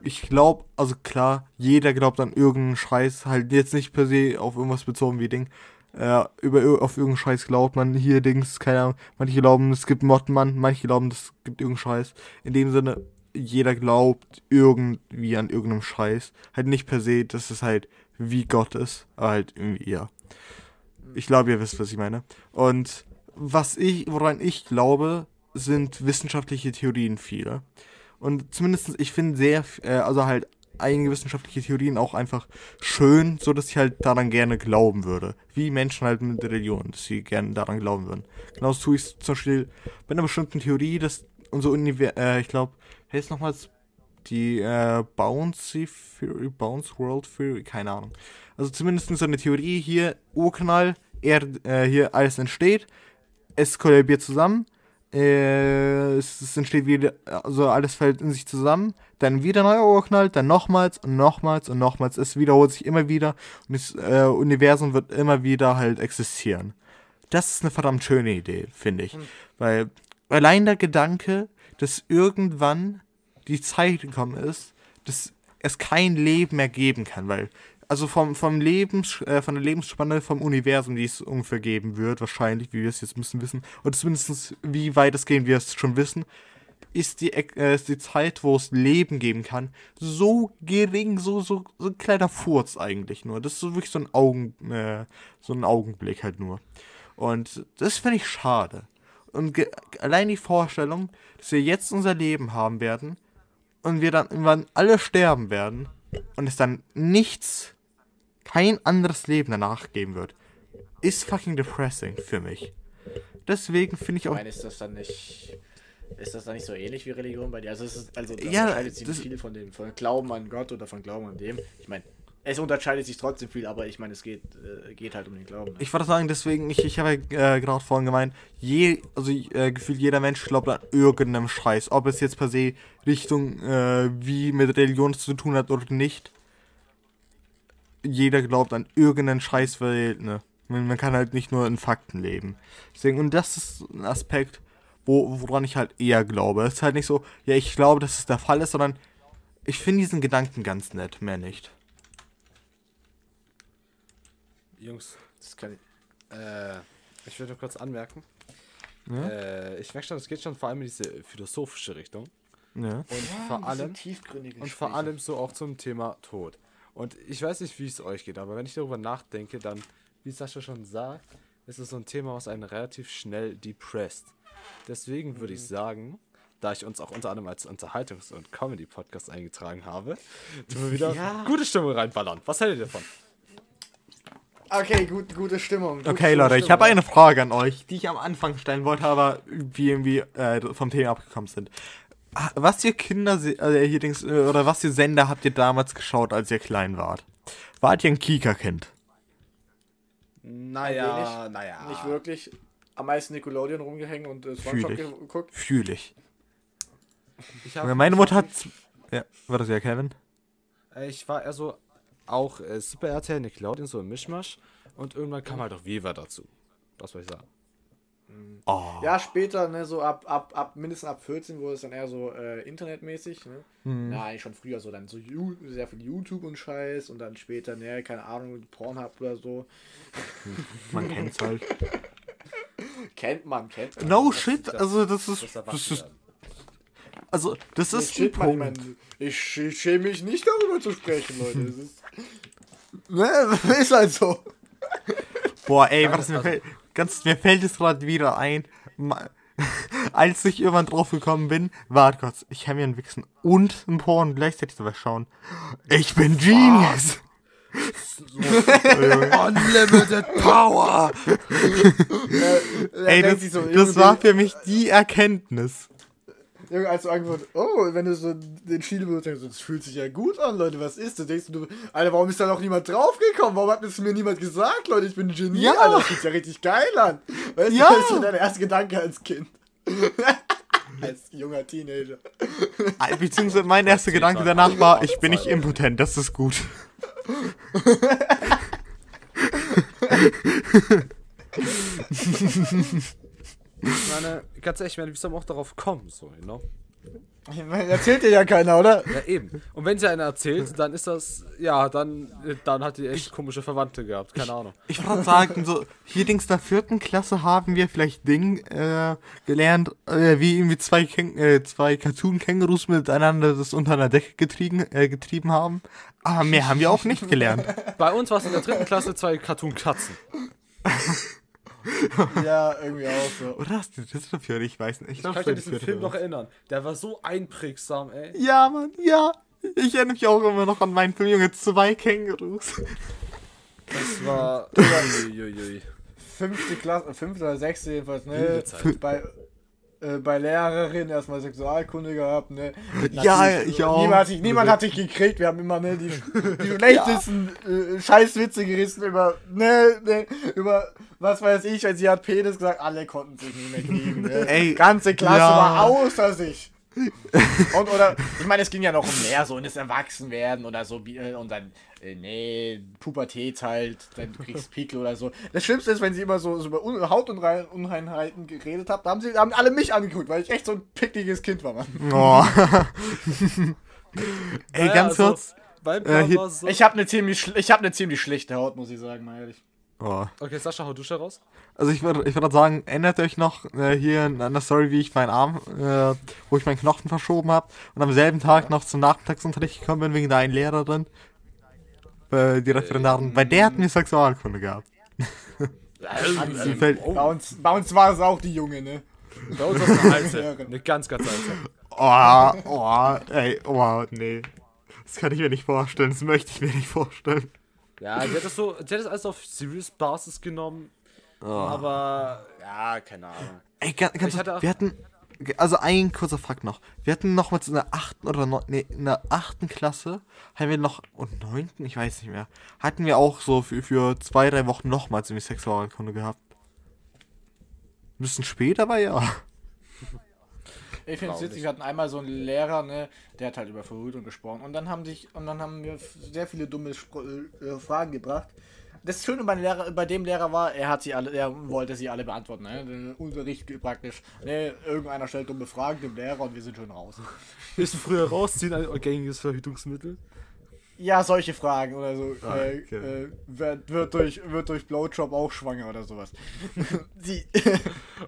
ich glaube, also klar, jeder glaubt an irgendeinen Scheiß, halt jetzt nicht per se auf irgendwas bezogen wie Ding, äh, über, auf irgendeinen Scheiß glaubt man hier Dings, keine Ahnung, manche glauben, es gibt Mottenmann, manche glauben, es gibt irgendeinen Scheiß. In dem Sinne, jeder glaubt irgendwie an irgendeinem Scheiß. Halt nicht per se, dass es halt wie Gott ist, aber halt irgendwie, ja. Ich glaube, ihr wisst, was ich meine. Und was ich, woran ich glaube, sind wissenschaftliche Theorien viele. Und zumindest, ich finde sehr, äh, also halt einige wissenschaftliche Theorien auch einfach schön, so dass ich halt daran gerne glauben würde. Wie Menschen halt mit Religion, dass sie gerne daran glauben würden. Genauso tue ich es zum Beispiel bei einer bestimmten Theorie, dass unser Universum, äh, ich glaube, wer ist nochmals die äh, Bouncy Theory, Bounce World Theory, keine Ahnung. Also zumindest so eine Theorie hier, Urknall, Erd, äh, hier alles entsteht, es kollabiert zusammen, äh, es, es entsteht wieder, also alles fällt in sich zusammen, dann wieder neuer Urknall, dann nochmals und nochmals und nochmals. Es wiederholt sich immer wieder und das äh, Universum wird immer wieder halt existieren. Das ist eine verdammt schöne Idee, finde ich. Weil allein der Gedanke, dass irgendwann die Zeit gekommen ist, dass es kein Leben mehr geben kann, weil also vom, vom Lebens, äh, von der Lebensspanne vom Universum, die es ungefähr geben wird, wahrscheinlich, wie wir es jetzt müssen wissen, oder zumindest wie weit es gehen wir es schon wissen, ist die, äh, ist die Zeit, wo es Leben geben kann, so gering, so, so, so ein kleiner Furz eigentlich nur. Das ist so wirklich so ein Augen, äh, so ein Augenblick halt nur. Und das finde ich schade. Und allein die Vorstellung, dass wir jetzt unser Leben haben werden und wir dann irgendwann alle sterben werden und es dann nichts, kein anderes Leben danach geben wird, ist fucking depressing für mich. Deswegen finde ich auch. Ich meine, ist das dann nicht. Ist das dann nicht so ähnlich wie Religion bei dir? Also, es ist, also das ja, unterscheidet sich viel von dem von Glauben an Gott oder von Glauben an dem. Ich meine, es unterscheidet sich trotzdem viel, aber ich meine, es geht, äh, geht halt um den Glauben. Ne? Ich wollte sagen, deswegen, ich, ich habe ja äh, gerade vorhin gemeint, je, also äh, gefühlt jeder Mensch glaubt an irgendeinem Scheiß. Ob es jetzt per se Richtung äh, wie mit Religion zu tun hat oder nicht. Jeder glaubt an irgendeinen Scheiß, weil, ne? Man kann halt nicht nur in Fakten leben. Deswegen, und das ist ein Aspekt, wo, woran ich halt eher glaube. Es ist halt nicht so, ja, ich glaube, dass es der Fall ist, sondern ich finde diesen Gedanken ganz nett, mehr nicht. Jungs, das kann ich. Äh, ich würde nur kurz anmerken. Ja? Äh, ich merke schon, es geht schon vor allem in diese philosophische Richtung. Ja. Und ja, vor allem und vor allem so auch zum Thema Tod. Und ich weiß nicht, wie es euch geht, aber wenn ich darüber nachdenke, dann wie Sascha schon sagt, ist es so ein Thema, was einen relativ schnell depressed. Deswegen würde ich mhm. sagen, da ich uns auch unter anderem als Unterhaltungs- und Comedy-Podcast eingetragen habe, tun wir wieder ja. gute Stimmung reinballern. Was hättet ihr davon? Okay, gut, gute Stimmung. Gute okay, Leute, Stimmung. ich habe eine Frage an euch, die ich am Anfang stellen wollte, aber wie irgendwie äh, vom Thema abgekommen sind. Was ihr Kinder, äh, hier Dings, äh, oder was ihr Sender habt ihr damals geschaut, als ihr klein wart? Wart ihr ein Kika-Kind? Naja, naja. Nicht wirklich. Am meisten Nickelodeon rumgehängt und äh, SpongeBob geguckt. Fühl ich. ich hab, meine Mutter hat. Ja, war das ja Kevin? Äh, ich war eher so auch äh, Super RTL, Nickelodeon, so ein Mischmasch. Und irgendwann kam halt auch Viva dazu. Das wollte ich sagen. Oh. Ja, später, ne, so ab, ab, ab mindestens ab 14 wurde es dann eher so äh, internetmäßig, ne? Mhm. Ja, eigentlich schon früher so dann so sehr viel YouTube und Scheiß und dann später, ne, keine Ahnung, Pornhub oder so. Man kennt's halt. kennt man, kennt man. No shit, das, also das ist. Das, das ist also, das ist ein Punkt. Man, ich, ich schäme mich nicht darüber zu sprechen, Leute. Das ist, ne, ist halt so. Boah, ey, was mir fällt, ganz, mir fällt es gerade wieder ein. Als ich irgendwann drauf gekommen bin, warte kurz, ich kann mir einen Wichsen und einen Porn gleichzeitig dabei schauen. Ich bin Genius! Unlimited Power! Ey, das, das war für mich die Erkenntnis. Junge, als du angefangen oh, wenn du so den Schiene benutzt, das fühlt sich ja gut an, Leute, was ist das? Denkst du, Alter, warum ist da noch niemand draufgekommen? Warum hat das mir niemand gesagt, Leute? Ich bin ein Genie, ja. Alter, das fühlt sich ja richtig geil an. Weißt ja. du, das ist so dein erster Gedanke als Kind. als junger Teenager. Beziehungsweise mein erster Gedanke danach war, ich bin nicht impotent, das ist gut. Ich meine, ganz ehrlich, ich meine, wie soll man auch darauf kommen, so, you know? Ich meine, erzählt dir ja keiner, oder? Ja, eben. Und wenn sie einer erzählt, dann ist das, ja, dann, dann hat die echt ich, komische Verwandte gehabt, keine Ahnung. Ich, ich würde sagen, so, hier Dings der vierten Klasse haben wir vielleicht Ding äh, gelernt, äh, wie irgendwie zwei, äh, zwei Cartoon-Kängurus miteinander das unter einer Decke getrieben, äh, getrieben haben. Aber mehr haben wir auch nicht gelernt. Bei uns war es in der dritten Klasse zwei Cartoon-Katzen. ja, irgendwie auch so. Oder hast du das dafür? Ich weiß nicht. Ich, ich kann mich an diesen Film noch erinnern. Der war so einprägsam, ey. Ja, Mann, ja. Ich erinnere mich auch immer noch an meinen Film, Junge, zwei Kängurus. Das war. Uiuiui. Fünfte Klasse, fünfte oder sechste jedenfalls, ne? Bei, äh, bei Lehrerin erstmal Sexualkunde gehabt, ne? ja, ich auch. Niemand hat, sich, niemand hat dich gekriegt, wir haben immer, ne, die, die schlechtesten ja. äh, Scheißwitze gerissen über, ne, ne, über, was weiß ich, als sie hat Penis gesagt, alle konnten sich nicht mehr kriegen, ne? Ey, Ganze Klasse ja. war außer sich. und oder, ich meine, es ging ja noch um mehr, so in das Erwachsenwerden oder so, äh, und dann, äh, nee, Pubertät halt, dann du kriegst Pickel oder so. Das Schlimmste ist, wenn sie immer so, so über Un Hautunreinheiten geredet haben, da haben sie haben alle mich angeguckt, weil ich echt so ein pickliges Kind war, Mann. Oh. Ey, ganz also, kurz. Äh, so ich habe eine ziemlich, ich hab ne ziemlich schlechte Haut, muss ich sagen, mal ehrlich. Oh. Okay, Sascha, hau du schon raus. Also ich würde ich würd sagen, erinnert euch noch äh, hier an der Story, wie ich meinen Arm, äh, wo ich meinen Knochen verschoben habe und am selben Tag noch zum Nachmittagsunterricht gekommen bin wegen der einen Lehrerin, äh, die Referendarin, weil der hat mir Sexualkunde gehabt. Fällt, Bei uns, bei uns war es auch die Junge, ne? Bei uns ist eine alte. Eine ganz, ganz alte. oh, oh, ey, oh, nee. Das kann ich mir nicht vorstellen, das möchte ich mir nicht vorstellen. Ja, die hat das so, die hat das alles auf Serious Basis genommen. Aber, ja, keine Ahnung. Ey, ganz, ganz hatte wir hatten, also ein kurzer Fakt noch. Wir hatten noch mal in der achten oder neun, nee, in der achten Klasse, haben wir noch, und neunten, ich weiß nicht mehr, hatten wir auch so für, für zwei, drei Wochen nochmals irgendwie Sexualkunde gehabt. Ein bisschen später war ja. Ich finde es witzig, wir hatten einmal so einen Lehrer, ne, der hat halt über Verhütung gesprochen und dann haben sich und dann haben wir sehr viele dumme Spr äh, Fragen gebracht. Das Schöne bei, dem Lehrer, bei dem Lehrer war, er hat sie alle, er wollte sie alle beantworten, ne? Der Unterricht geht praktisch, ne, irgendeiner stellt dumme Fragen dem Lehrer und wir sind schon raus. Ist früher rausziehen ein gängiges Verhütungsmittel? Ja, solche Fragen oder so. Ah, äh, okay. äh, wird, wird durch wird durch Blowjob auch schwanger oder sowas. sie,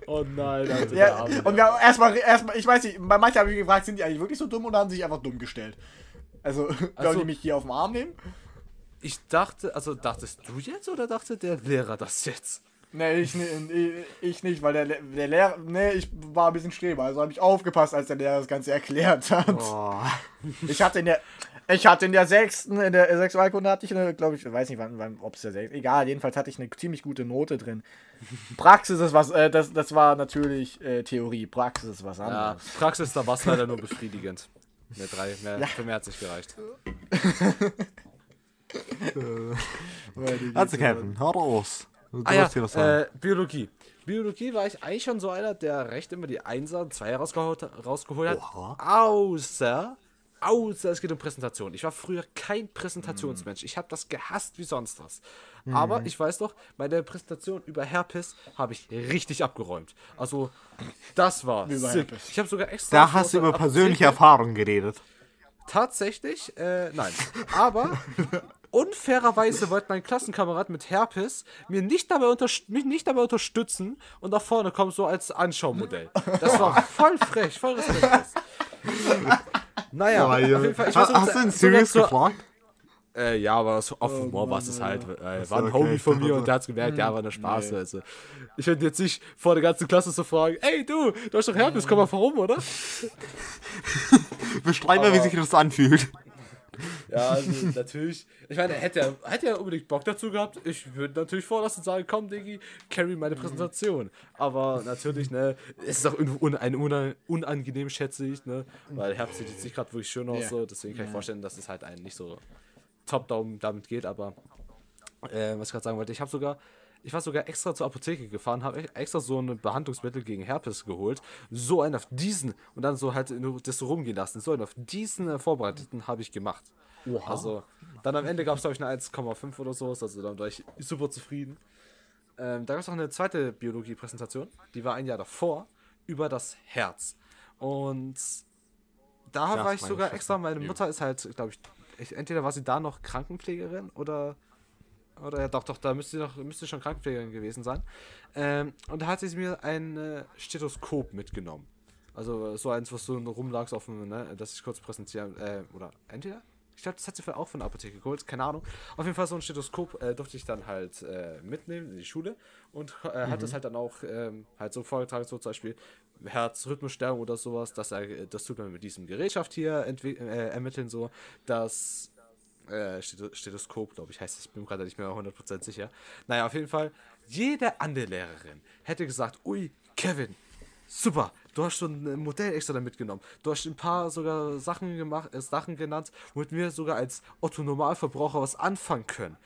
Oh nein, Alter. Ja, Arme. und wir haben erstmal, erstmal, ich weiß nicht, bei manchen habe ich gefragt, sind die eigentlich wirklich so dumm oder haben sie sich einfach dumm gestellt? Also, wollen Also- die mich hier auf den Arm nehmen? Ich dachte, also dachtest du jetzt oder dachte der Lehrer das jetzt? Nee, ich, ich, ich nicht, weil der, Le- der Lehrer, nee, ich war ein bisschen Streber, also habe ich aufgepasst, als der Lehrer das Ganze erklärt hat. Oh. Ich hatte in der, ich hatte in der sechsten, in der Sexualkunde hatte ich eine, glaube ich, ich weiß nicht, wann, wann ob es der sechste, egal, jedenfalls hatte ich eine ziemlich gute Note drin. Praxis ist was, äh, das, das war natürlich äh, Theorie, Praxis ist was Ja, anderes. Praxis, da war es leider nur befriedigend. Mehr drei, mehr, für mehr hat nicht gereicht. Also Kevin, hau raus. Du Ah ja, hast hier was sagen. äh, Biologie. Biologie war ich eigentlich schon so einer, der recht immer die Einser und Zweier rausgeholt, rausgeholt hat. Oha. Außer, außer es geht um Präsentation. Ich war früher kein Präsentationsmensch. Ich habe das gehasst wie sonst was. Aber ich weiß doch, bei der Präsentation über Herpes habe ich richtig abgeräumt. Also, das war sick. Ich habe sogar extra. Da hast du über persönliche Erfahrungen geredet. Tatsächlich, äh, nein. Aber unfairerweise wollte mein Klassenkamerad mit Herpes mir nicht dabei mich nicht dabei unterstützen und nach vorne kommen so als Anschaumodell. Das war voll frech, voll respektlos. Naja, auf jeden Fall. Ich so, hast du ihn zur- gefragt? äh, ja, aber so auf Humor war es halt. Äh, war ein okay, Homie von mir und der hat's gemerkt, ja, war eine Spaß. Also. Ich hätte jetzt nicht vor der ganzen Klasse so fragen, ey du, du hast doch Herpes, komm mal warum, oder? Beschreib mal, wie sich das anfühlt. Ja, also natürlich. Ich meine, er hätte ja, hätte ja unbedingt Bock dazu gehabt. Ich würde natürlich vorlassen und sagen, komm, Diggi, carry meine Präsentation. Aber natürlich, ne, es ist auch un ein una unangenehm, schätze ich, ne? Weil Herbst sieht jetzt nicht gerade wirklich schön aus, Ja. so. Deswegen kann ich vorstellen, dass es halt einen nicht so top-down damit geht. Aber äh, was ich gerade sagen wollte, ich habe sogar. Ich war sogar extra zur Apotheke gefahren, habe extra so ein Behandlungsmittel gegen Herpes geholt. So einen auf diesen und dann so halt das so rumgehen lassen. So einen auf diesen äh, vorbereiteten habe ich gemacht. Also, dann am Ende gab es, glaube ich, eine 1,5 oder so. Also, dann war ich super zufrieden. Ähm, da gab es noch eine zweite Biologie-Präsentation. Die war ein Jahr davor über das Herz. Und da Ja, war ich sogar extra. Meine Mutter ist halt, glaube ich, entweder war sie da noch Krankenpflegerin oder. Oder ja, doch, doch, da müsste noch, müsste schon Krankenpflegerin gewesen sein. Ähm, und da hat sie mir ein äh, Stethoskop mitgenommen. Also so eins, was so rumlag auf dem, ne, das ich kurz präsentieren, äh, oder entweder? Ich glaube, das hat sie auch von der Apotheke geholt, keine Ahnung. Auf jeden Fall so ein Stethoskop äh, durfte ich dann halt äh, mitnehmen in die Schule und äh, hat das halt dann auch ähm, halt so vorgetragen, so zum Beispiel Herzrhythmusstörung oder sowas, dass er, das tut man mit diesem Gerätschaft hier äh, ermitteln, so, dass äh, Stetho- Stethoskop, glaube ich, heißt es. Ich bin gerade nicht mehr 100% sicher. Naja, auf jeden Fall, jede andere Lehrerin hätte gesagt, ui, Kevin, super, du hast schon ein Modell extra da mitgenommen. Du hast ein paar sogar Sachen gemacht, äh, Sachen genannt, womit wir sogar als Otto-Normalverbraucher was anfangen können.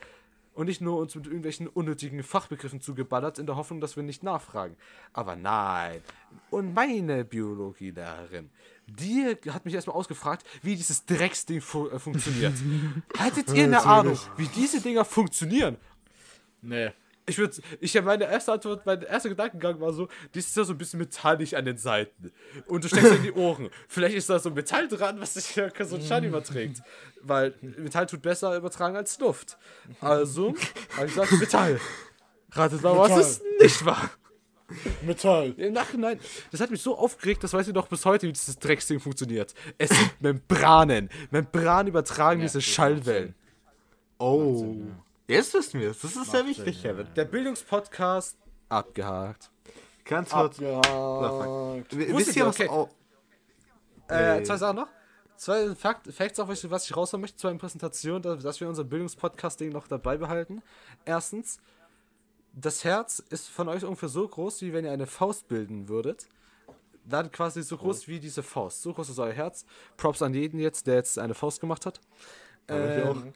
Und nicht nur uns mit irgendwelchen unnötigen Fachbegriffen zugeballert, in der Hoffnung, dass wir nicht nachfragen. Aber nein. Und meine Biologielehrerin, die hat mich erstmal ausgefragt, wie dieses Drecksding fu äh, funktioniert. Hattet ihr eine Ahnung, wie diese Dinger funktionieren? Nee. Ich würde, ich habe meine erste Antwort, mein erster Gedankengang war so, die ist ja so ein bisschen metallisch an den Seiten. Und du steckst in die Ohren. Vielleicht ist da so Metall dran, was sich ja so ein Schein überträgt. Weil Metall tut besser übertragen als Luft. Also, habe ich gesagt, Metall. Ratet mal, was es nicht war. Metall. Im Nachhinein, das hat mich so aufgeregt, das weiß ich noch bis heute, wie dieses Drecksding funktioniert. Es sind Membranen. Membranen übertragen diese das macht Schallwellen. Oh. Jetzt wissen wir es. Das ist sehr wichtig, Sinn, Kevin. Der Bildungspodcast abgehakt. Ganz kurz. Abgehakt. Wisst ihr, was okay. auch. Äh, Äh. zwei Sachen noch. Zwei Fakt, Facts, auch was ich, was ich raushauen möchte zu einer Präsentation, dass, dass wir unser Bildungspodcast-Ding noch dabei behalten. Erstens, das Herz ist von euch ungefähr so groß, wie wenn ihr eine Faust bilden würdet. Dann quasi so groß wie diese Faust. So groß ist euer Herz. Props an jeden jetzt, der jetzt eine Faust gemacht hat. Ähm,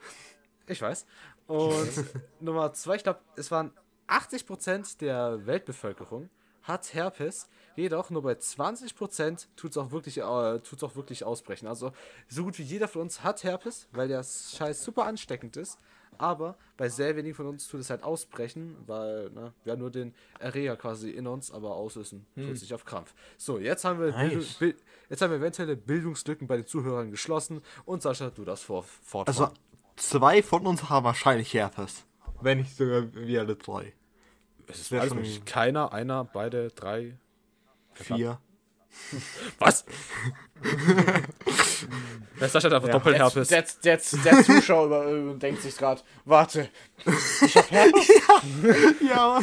ich weiß. Und Nummer zwei, ich glaube, es waren 80% der Weltbevölkerung hat Herpes, jedoch nur bei 20% tut es auch, wirklich, äh, tut's auch wirklich ausbrechen. Also so gut wie jeder von uns hat Herpes, weil der Scheiß super ansteckend ist. Aber bei sehr wenigen von uns tut es halt ausbrechen, weil ne, wir haben nur den Erreger quasi in uns, aber auslösen tut es nicht auf Krampf. So, jetzt haben wir, Nice. Bild, jetzt haben wir eventuelle Bildungslücken bei den Zuhörern geschlossen und Sascha, du das vor, fortfahren. Also, zwei von uns haben wahrscheinlich Herpes. Wenn nicht sogar wir alle drei. Es ist schon-. Keiner, einer, beide, drei. Vier. Was? Der Sascha hat einfach Ja. Doppelherpes. Der, der, der Zuschauer über, äh, denkt sich gerade, warte, ich hab Herpes. ja.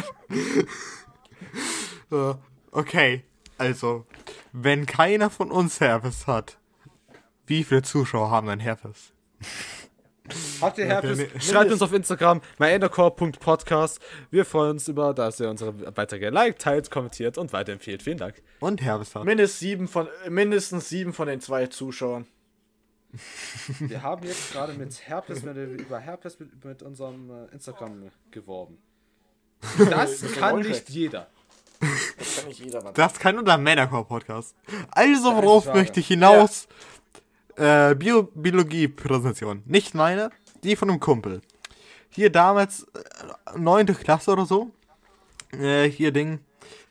Äh, okay, also, wenn keiner von uns Herpes hat, wie viele Zuschauer haben dann Herpes? Habt ihr Herpes? Schreibt uns auf Instagram, myendercore.podcast. Wir freuen uns über, dass ihr unsere Beiträge liked, teilt, kommentiert und weiterempfehlt. Vielen Dank. Und Herpes hat. Mindest sieben von, äh, mindestens sieben von den zwei Zuschauern. Wir haben jetzt gerade mit Herpes, mit, über Herpes mit, mit unserem äh, Instagram geworben. Das kann nicht jeder. Das kann nicht jeder was. Das kann unser Männercore-Podcast. Also, worauf möchte ich hinaus? Äh, Bio Biologie-Präsentation. Nicht meine, die von einem Kumpel. Hier damals, äh, neunte Klasse oder so. Äh, hier Ding.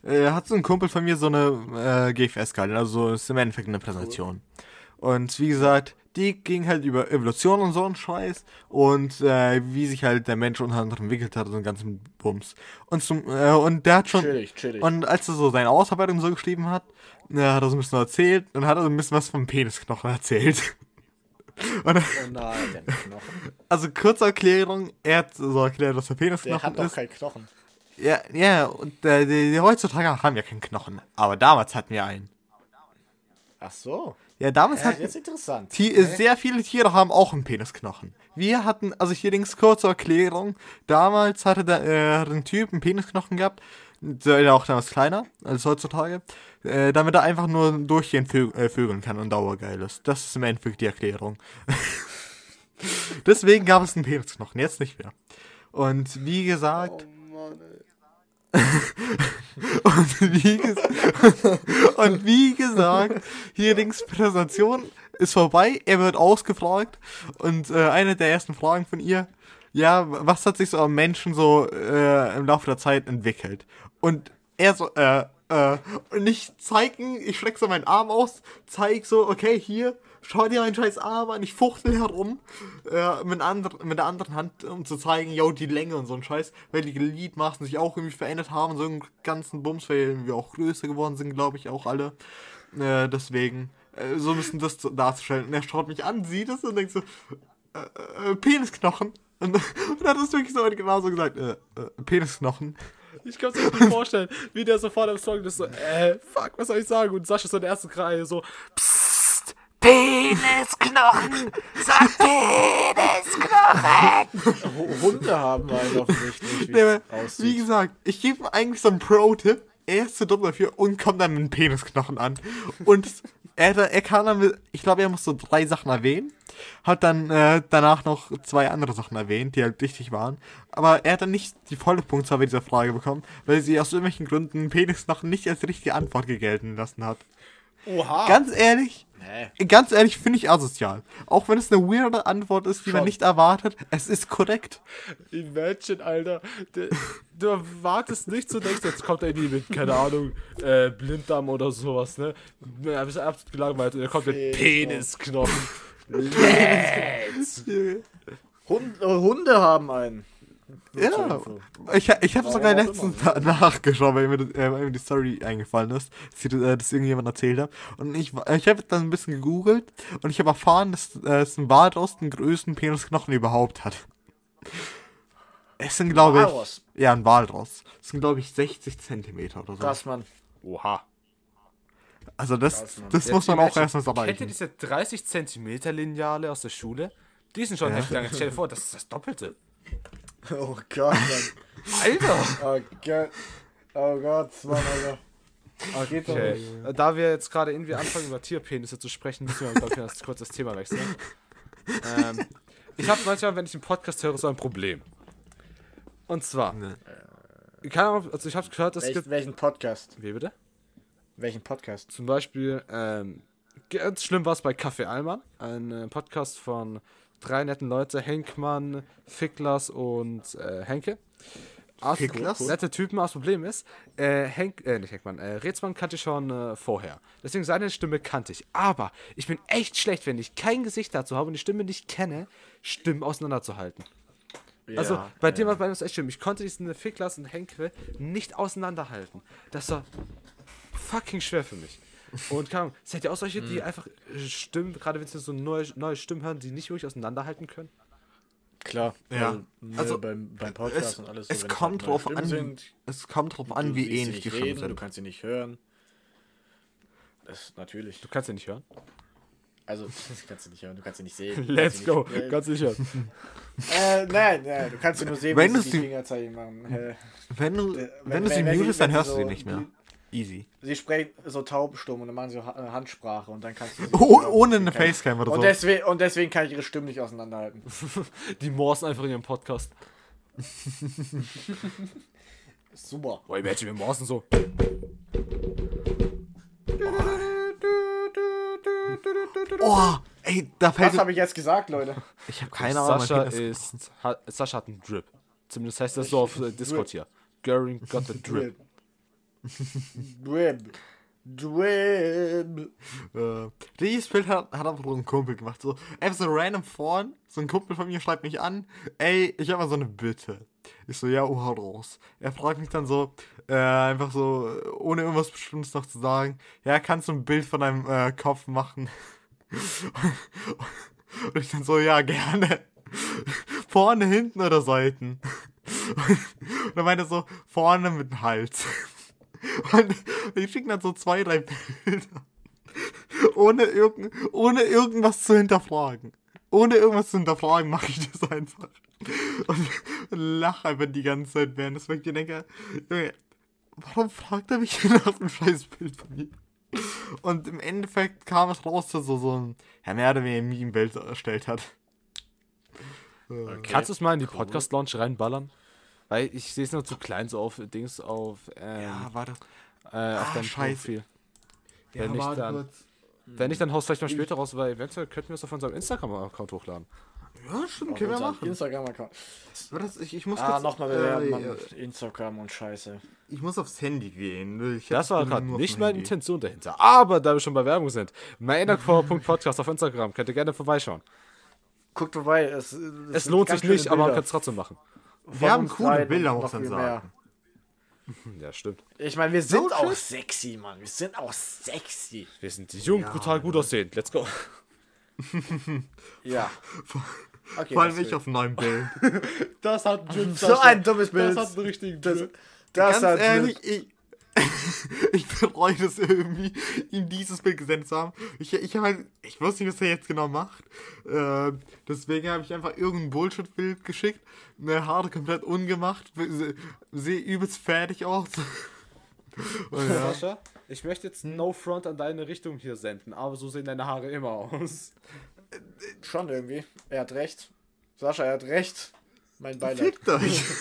Äh, hat so ein Kumpel von mir so eine äh, GFS gehalten. Also, ist im Endeffekt eine Präsentation. Und wie gesagt, die ging halt über Evolution und so ein Scheiß und äh, wie sich halt der Mensch unter anderem entwickelt hat und so einen ganzen Bums. Und zum äh, und der hat schon Chillig, chillig. und als er so seine Ausarbeitung so geschrieben hat, äh, hat er so ein bisschen erzählt und hat er so ein bisschen was vom Penisknochen erzählt. Und, oh nein, der also kurze Erklärung, er hat so erklärt, was der Der Penisknochen hat doch ist. keinen Knochen. Ja, ja, und äh, die, die heutzutage haben ja keinen Knochen, aber damals hatten wir einen. Ach so. Ja, damals Ja, hatten jetzt interessant. Ti- sehr viele Tiere haben auch einen Penisknochen. Wir hatten, also hier links kurze Erklärung. Damals hatte der, äh, hat ein Typ einen Penisknochen gehabt. Der war auch damals kleiner als heutzutage. Äh, damit er einfach nur durchgehend vö äh, vögeln kann und dauergeil ist. Das ist im Endeffekt die Erklärung. Deswegen gab es einen Penisknochen, jetzt nicht mehr. Und wie gesagt, Mann, Und wie, ges und wie gesagt, hier links Präsentation ist vorbei, er wird ausgefragt. Und äh, eine der ersten Fragen von ihr, ja, was hat sich so am Menschen so äh, im Laufe der Zeit entwickelt? Und er so, äh, äh, und ich zeig ihn, ich strecke so meinen Arm aus, zeig so, okay, hier, schau dir meinen scheiß Arm an, ich fuchtel herum äh, mit, mit der anderen Hand, um zu zeigen, yo, die Länge und so ein Scheiß, weil die Gliedmaßen sich auch irgendwie verändert haben, so einen ganzen Bums, weil wir auch größer geworden sind, glaube ich, auch alle. Äh, deswegen, äh, so müssen das zu- darzustellen. Und er schaut mich an, sieht es und denkt so, äh, äh, Penisknochen. Und, und hat es wirklich so genauso gesagt, äh, Penisknochen. Ich kann es mir nicht vorstellen, wie der sofort am Song ist so, äh, fuck, was soll ich sagen? Und Sascha ist so der ersten Reihe so, psst, Penisknochen, sag Penisknochen. Hu- Hunde haben einen offensichtlich, wie Nee, wie gesagt, ich gebe ihm eigentlich so einen Pro-Tipp. Er ist zu dumm dafür und kommt dann mit einem Penisknochen an. Und er, er kann dann, mit, ich glaube, er muss so drei Sachen erwähnen. Hat dann äh, danach noch zwei andere Sachen erwähnt, die halt wichtig waren. Aber er hat dann nicht die volle Punktzahl bei dieser Frage bekommen, weil sie aus irgendwelchen Gründen Penisknochen nicht als richtige Antwort gelten lassen hat. Oha. Ganz ehrlich, Nee. ganz ehrlich finde ich asozial. Auch wenn es eine weirde Antwort ist, die man Schon. nicht erwartet, es ist korrekt. Imagine, Alter. Du, du erwartest nicht so, denkst, jetzt kommt er irgendwie mit, keine Ahnung, äh, Blinddarm oder sowas, ne? Ja, bist absolut gelangweilt und er kommt mit Penisknochen. Äh, Hunde haben einen. Ja, ich, ich habe sogar letztens na- nachgeschaut, weil mir, das- äh, weil mir die Story eingefallen ist, dass ich äh, das irgendjemand erzählt hat. Und ich, ich habe dann ein bisschen gegoogelt und ich habe erfahren, dass äh, es ein Walross den größten Penisknochen überhaupt hat. Es sind, glaube ich. Ja, ein Walross. Es sind, glaube ich, 60 Zentimeter oder so. Krass, Mann. Oha. Also, das, Krass, das Jetzt muss man auch erstmal Kennt ihr erreichen. diese 30 Zentimeter Lineale aus der Schule? Die sind schon Ja. heftig lang. Stell dir vor, das ist das Doppelte. Oh Gott, Mann. Alter! Oh Gott. Oh Gott, Mann, Alter. Oh, geht doch Okay. nicht. Äh, Da wir jetzt gerade irgendwie anfangen, über Tierpenisse zu sprechen, müssen wir, glaube ich, erst kurz das Thema wechseln. Ähm, ich habe manchmal, wenn ich einen Podcast höre, so ein Problem. Und zwar, Ne. keine Ahnung, also ich habe gehört, es Welch, gibt. welchen Podcast? Wie bitte? Welchen Podcast? Zum Beispiel, ähm, ganz schlimm war es bei Kaffee Allmann, ein äh, Podcast von drei netten Leute, Henkmann, Ficklers und äh, Henke. Aus- Ficklers? Nette Typen, aber das Problem ist, äh, Henk, äh, nicht Henkmann, äh, Rätsmann kannte ich schon äh, vorher. Deswegen seine Stimme kannte ich. Aber ich bin echt schlecht, wenn ich kein Gesicht dazu habe und die Stimme nicht kenne, Stimmen auseinanderzuhalten. Also Ja, bei dem war bei uns echt schlimm. Ich konnte diesen Ficklers und Henke nicht auseinanderhalten. Das war fucking schwer für mich. Und keine Ahnung, seid ihr auch solche, Hm. die einfach äh, Stimmen, gerade wenn sie so neue, neue Stimmen hören, die nicht wirklich auseinanderhalten können? Klar. Ja. Also, ne, Also, beim, beim Podcast Es, und alles. es wenn kommt halt neue drauf Stimmen an, Sind, es kommt drauf du an, wie sie ähnlich die Stimmen reden, Du sind. kannst sie nicht hören. Das ist natürlich. Du kannst ja nicht hören. Also, du kannst sie nicht hören, du kannst sie nicht sehen. du Let's kannst sie go. Nicht, äh, Kannst du nicht hören. äh, nein, nein, du kannst sie nur sehen, Wenn wenn du sie die sie- Fingerzeichen machen. Äh, Wenn du, Wenn- wenn, du wenn- sie wenn sie- mutest, dann sie hörst du so- sie nicht mehr. Easy. sie sprechen so taubstumm und dann machen sie äh, Handsprache und dann kannst du sie Oh, ohne eine Kann- Facecam oder und, so. deswegen, und deswegen kann ich ihre Stimmen nicht auseinanderhalten. Die morsen einfach in ihrem Podcast. Super. Boah, imagine, wir morsen so. Oh, ey, da fällt Was habe ich jetzt gesagt, Leute? Ich habe keine Ahnung. Sascha ist. Hat, Sascha hat einen Drip. Zumindest heißt das so auf äh, Discord hier. Göring got the drip. Drib. Drib. Äh, dieses Bild hat, hat einfach so ein Kumpel gemacht. So, einfach so random vorn. So ein Kumpel von mir schreibt mich an. Ey, ich habe mal so eine Bitte. Ich so, ja, oh, hau raus. Er fragt mich dann so, äh, einfach so, ohne irgendwas Bestimmtes noch zu sagen. Ja, kannst du ein Bild von deinem äh, Kopf machen? Und ich dann so, ja, gerne. Vorne, hinten oder Seiten? Und dann meinte er so, vorne mit dem Hals. Und ich schicke dann so zwei, drei Bilder. Ohne, irgend, ohne irgendwas zu hinterfragen. Ohne irgendwas zu hinterfragen, mache ich das einfach. Und lache einfach die ganze Zeit, während das wirklich denke, Junge, warum fragt er mich nach einem scheiß Bild von mir? Und im Endeffekt kam es raus, dass er so ein, ja, mehr oder weniger Meme-Bild erstellt hat. Äh, Kannst du es mal in die Podcast-Launch reinballern? Weil ich sehe es noch zu klein, so auf Dings auf, ähm, Ja, warte. äh, auf Ah, deinem scheiße. Profil. Ja, Wenn nicht, warte dann- kurz. Wenn nicht, dann haust du vielleicht mal später raus, weil eventuell könnten wir es auf unserem Instagram-Account hochladen. Ja, stimmt, Auf können wir machen. Instagram-Account. Warte, ich, ich muss Ah, kurz, nochmal bewerben, äh, Mann. Instagram und Scheiße. Ich muss aufs Handy gehen. Ich Das war gerade auf nicht meine. Intention dahinter. Aber da wir schon bei Werbung sind, meinercore.podcast auf Instagram, könnt ihr gerne vorbeischauen. Guckt vorbei. Es, es, lohnt sich nicht, aber man kann es trotzdem machen. Wir haben coole Bilder, muss noch man sagen. Hm, Ja, stimmt. Ich meine, wir sind No auch sexy, Mann. Wir sind auch sexy. Wir sind jung, brutal gut aussehend. Let's go. Ja. Okay, Vor allem das ich auf einem neuen Bild. Das hat einen So ein dummes Bild. einen richtigen Das, Drip. das Ganz hat ehrlich, ich, ich bereue das irgendwie, ihm dieses Bild gesendet zu haben. Ich, ich, hab halt, ich wusste nicht, was er jetzt genau macht. Äh, deswegen habe ich einfach irgendein Bullshit-Bild geschickt. Eine Haare komplett ungemacht. se- Sehe übelst fertig aus. Und ja, Sascha, ich möchte jetzt No Front an deine Richtung hier senden, aber so sehen deine Haare immer aus. schon irgendwie. Er hat recht. Sascha, er hat recht. Mein Beileid. fickt euch.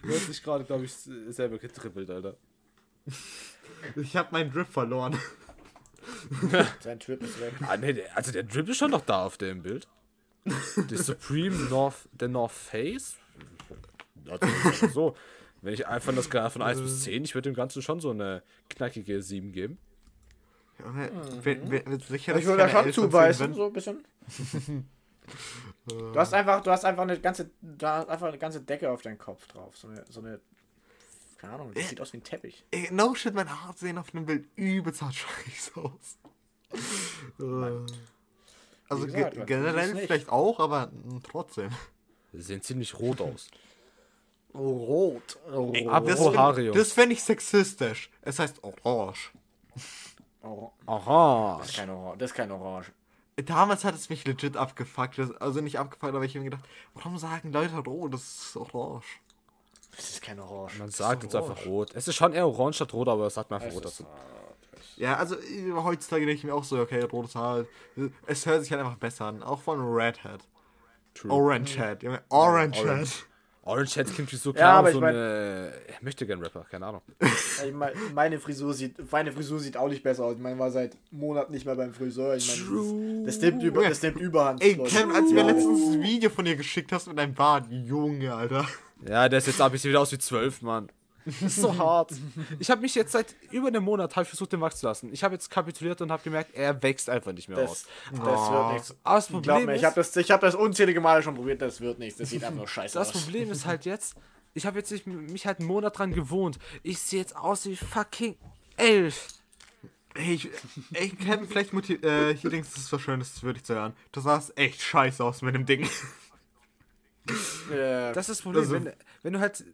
Du hast dich gerade, glaube ich, selber getrippelt, Alter. Ich habe meinen Drip verloren. Sein Trip ist weg. Ah, nee, der- also der Drip ist schon noch da auf dem Bild. Der Supreme North, der North Face. Also, so, wenn ich einfach das Skala von 1 bis 10, ich würde dem Ganzen schon so eine knackige 7 geben. Junge, wenn- wenn- wenn sicher, dass Ich würde da schon 11 von 10 zubeißen, bin. so ein bisschen. Du hast einfach, du hast einfach eine ganze, da hast einfach eine ganze Decke auf deinen Kopf drauf. So eine, so eine keine Ahnung, das sieht aus wie ein Teppich. Ey, no shit, meine Haare sehen auf dem Bild übelst hart scheiße aus. Äh, also gesagt, ge generell vielleicht auch, aber trotzdem. Sie sehen ziemlich rot aus. Rot. Oh, Jungs. Das fände ich sexistisch. Es heißt orange. Oh, Aha. das ist kein Orange. Das ist kein Orange. Damals hat es mich legit abgefuckt. Also nicht abgefuckt, aber ich habe mir gedacht, warum sagen Leute rot? Das ist orange. Das ist kein Orange. Man sagt ist jetzt einfach rot. Es ist schon eher orange statt rot, aber es sagt man einfach Es rot ist, dazu. Ja, also äh, heutzutage denke ich mir auch so, okay, rotes Haar. äh, Es hört sich halt einfach besser an. Auch von Red Hat. True. Orange Hat. Junge, Orange Orange. Hat. Orange Head klingt wie so Ja, klar, aber so ich mein- eine. Ich möchte gern Rapper, keine Ahnung. Ich mein, meine Frisur sieht, meine Frisur sieht auch nicht besser aus. Ich meine, war seit Monaten nicht mehr beim Friseur. Ich meine, das, das nimmt über, das nimmt Überhand. Ey, Leute. Kevin, als du mir Ja. letztens ein Video von dir geschickt hast mit deinem Bart, Junge, Alter. Ja, der ist jetzt ab, ich sehe wieder aus wie zwölf, Mann. Das ist so hart. Ich habe mich jetzt seit über einem Monat hab ich versucht, den wachsen zu lassen. Ich habe jetzt kapituliert und habe gemerkt, er wächst einfach nicht mehr Das, aus. das Oh. wird nichts. Aber das Glaub Problem mir, ich ist, habe das, ich hab das unzählige Male schon probiert, das wird nichts. Das sieht einfach nur scheiße das aus. Problem ist halt jetzt, ich habe jetzt nicht, mich halt einen Monat dran gewohnt. Ich sehe jetzt aus wie fucking elf. Ey, ich, ey Kevin, vielleicht motiv äh, hier denkst du, das war schön, das würde ich zu hören. Du sahst echt scheiße aus mit dem Ding. Äh, Das ist das Problem, Also- wenn, wenn du halt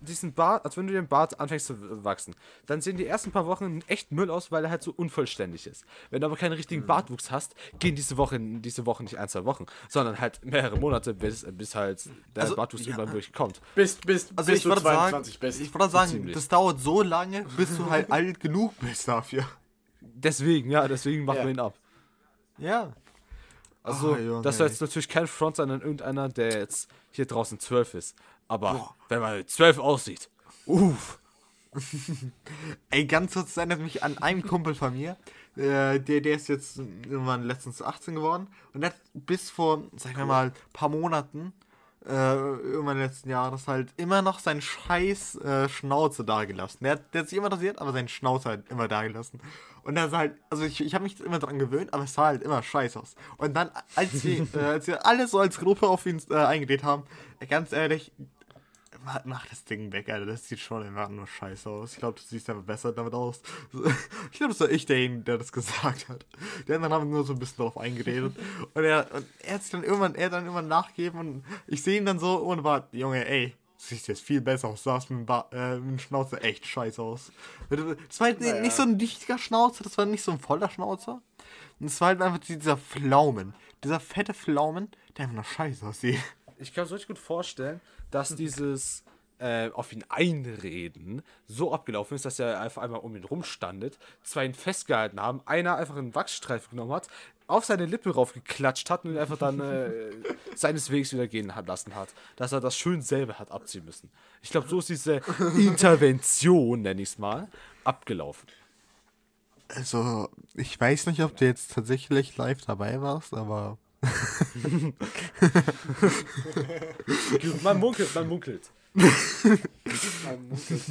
diesen Bart, als wenn du den Bart anfängst zu wachsen, dann sehen die ersten paar Wochen echt Müll aus, weil er halt so unvollständig ist. Wenn du aber keinen richtigen Bartwuchs hast, gehen diese Wochen, diese Wochen nicht ein, zwei Wochen, sondern halt mehrere Monate, bis, bis halt der Also, Bartwuchs ja. irgendwann wirklich kommt. bis, bis, Also bis ich du würde sagen, 22 bist. ich würde sagen, Ziemlich. das dauert so lange, bis du halt alt genug bist dafür. Deswegen, ja, deswegen machen Ja. wir ihn ab. Ja. Also, Junge, das soll jetzt natürlich kein Front sein an irgendeiner, der jetzt hier draußen zwölf ist. Aber wenn man zwölf aussieht, uff. Ey, ganz kurz, das erinnert mich an einen Kumpel von mir. Äh, der, der ist jetzt irgendwann letztens 18 geworden. Und der hat bis vor, sagen wir mal, paar Monaten, äh, irgendwann letzten Jahres halt immer noch seinen scheiß äh, Schnauze dagelassen. Der, der hat sich immer rasiert, aber seinen Schnauze halt immer dagelassen. Und er sah halt, also ich, ich habe mich immer dran gewöhnt, aber es sah halt immer scheiße aus. Und dann, als wir, äh, als wir alle so als Gruppe auf ihn äh, eingedreht haben, äh, ganz ehrlich, Mach, das Ding weg, Alter. Das sieht schon einfach nur scheiße aus. Ich glaube, du siehst einfach besser damit aus. Ich glaube, das war ich derjenige, der das gesagt hat. Die anderen haben nur so ein bisschen darauf eingeredet. Und er, und er hat sich dann irgendwann, er dann irgendwann nachgegeben und ich sehe ihn dann so ohne Bart. Junge, ey, siehst jetzt viel besser aus. Sahst mit dem, äh, mit dem Schnauzer echt scheiße aus. Das war halt Naja. nicht so ein dichter Schnauzer, das war nicht so ein voller Schnauzer. Und es war halt einfach dieser Pflaumen. Dieser fette Pflaumen, der einfach nur scheiße aussieht. Ich kann es richtig gut vorstellen, dass dieses äh, auf ihn einreden so abgelaufen ist, dass er einfach einmal um ihn rumstandet, zwei ihn festgehalten haben, einer einfach einen Wachsstreifen genommen hat, auf seine Lippe raufgeklatscht hat und ihn einfach dann äh, seines Wegs wieder gehen hat lassen hat. Dass er das schön selber hat abziehen müssen. Ich glaube, so ist diese Intervention, nenne ich es mal, abgelaufen. Also, ich weiß nicht, ob du jetzt tatsächlich live dabei warst, aber. Man munkelt, man munkelt. Man munkelt,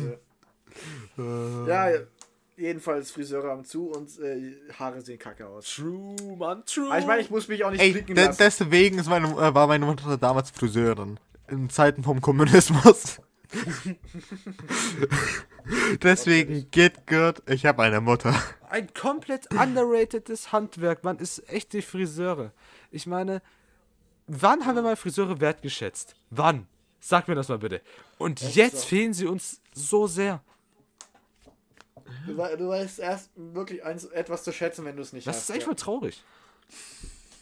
ja. ja, jedenfalls Friseure haben zu und äh, Haare sehen kacke aus. True, man, true. Aber ich meine, ich muss mich auch nicht Ey, blicken lassen. deswegen ist meine, äh, war meine Mutter damals Friseurin. In Zeiten vom Kommunismus. deswegen, get good, ich habe eine Mutter. ein komplett underrateds Handwerk, man ist echt die Friseure. Ich meine, wann haben wir mal Friseure wertgeschätzt? Wann? Sag mir das mal bitte. Und jetzt so. fehlen sie uns so sehr. Du, du weißt erst wirklich eins, etwas zu schätzen, wenn du es nicht Das hast. ist echt ja. mal traurig.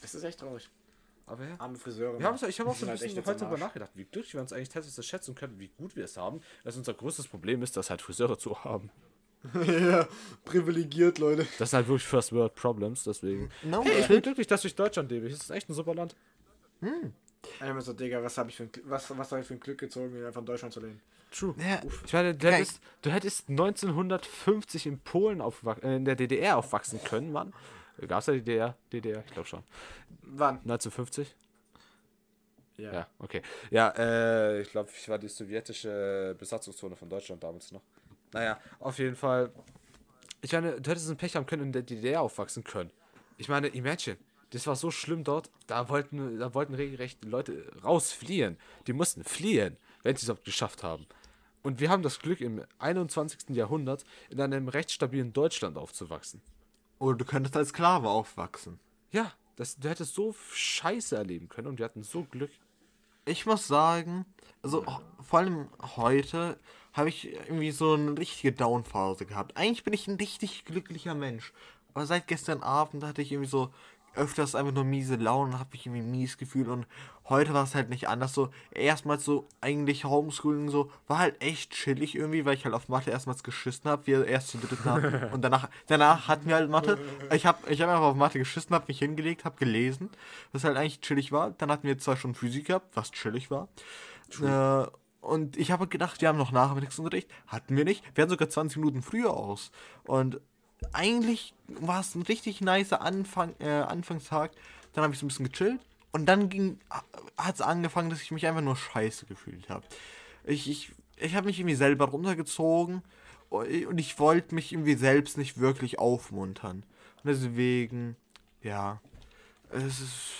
Das ist echt traurig. Aber ja. Arme Friseure. Wir haben so, ich habe auch so ein halt echt bisschen jetzt heute darüber nachgedacht, wie glücklich wir uns eigentlich teilweise schätzen können, wie gut wir es haben. Dass unser größtes Problem ist, dass halt Friseure zu haben. ja, privilegiert, Leute. Das sind halt wirklich First World Problems, deswegen. No, Hey, ich bin glücklich, dass ich Deutschland lebe. Das ist echt ein super Land. Einmal so, Digga, was habe ich für ein, was, was habe ich für ein Glück gezogen, mir einfach in Deutschland zu lehnen. True. Ja, Ich meine, du hättest, du hättest 1950 in Polen aufwach- äh, in der DDR aufwachsen können, Mann. Gab es da die DDR? DDR, ich glaube schon. Wann? 1950? Ja. Ja, okay. Ja, äh, ich glaube, ich war die sowjetische Besatzungszone von Deutschland damals noch. Naja, auf jeden Fall. Ich meine, du hättest ein Pech haben können und in der DDR aufwachsen können. Ich meine, imagine. Das war so schlimm dort. Da wollten, da wollten regelrecht Leute rausfliehen. Die mussten fliehen, wenn sie es überhaupt geschafft haben. Und wir haben das Glück, im 21. Jahrhundert in einem recht stabilen Deutschland aufzuwachsen. Oder du könntest als Sklave aufwachsen. Ja, das, du hättest so Scheiße erleben können und wir hatten so Glück. Ich muss sagen, also vor allem heute habe ich irgendwie so eine richtige Downphase gehabt. Eigentlich bin ich ein richtig glücklicher Mensch. Aber seit gestern Abend hatte ich irgendwie so öfters einfach nur miese Laune und habe mich irgendwie mies gefühlt. Und heute war es halt nicht anders. So, erstmals so eigentlich Homeschooling so, war halt echt chillig irgendwie, weil ich halt auf Mathe erstmals geschissen habe. Wir erst zu dritten hatten. Und danach, danach hatten wir halt Mathe. Ich habe ich hab einfach auf Mathe geschissen, habe mich hingelegt, habe gelesen, was halt eigentlich chillig war. Dann hatten wir zwei Stunden Physik gehabt, was chillig war. Äh, und ich habe gedacht, wir haben noch Nachmittagsunterricht. Hatten wir nicht. Wir hatten sogar 20 Minuten früher aus. Und eigentlich war es ein richtig nicer Anfang, äh, Anfangstag. Dann habe ich so ein bisschen gechillt. Und dann hat es angefangen, dass ich mich einfach nur scheiße gefühlt habe. Ich, ich, ich habe mich irgendwie selber runtergezogen. Und ich wollte mich irgendwie selbst nicht wirklich aufmuntern. Und deswegen, ja, es ist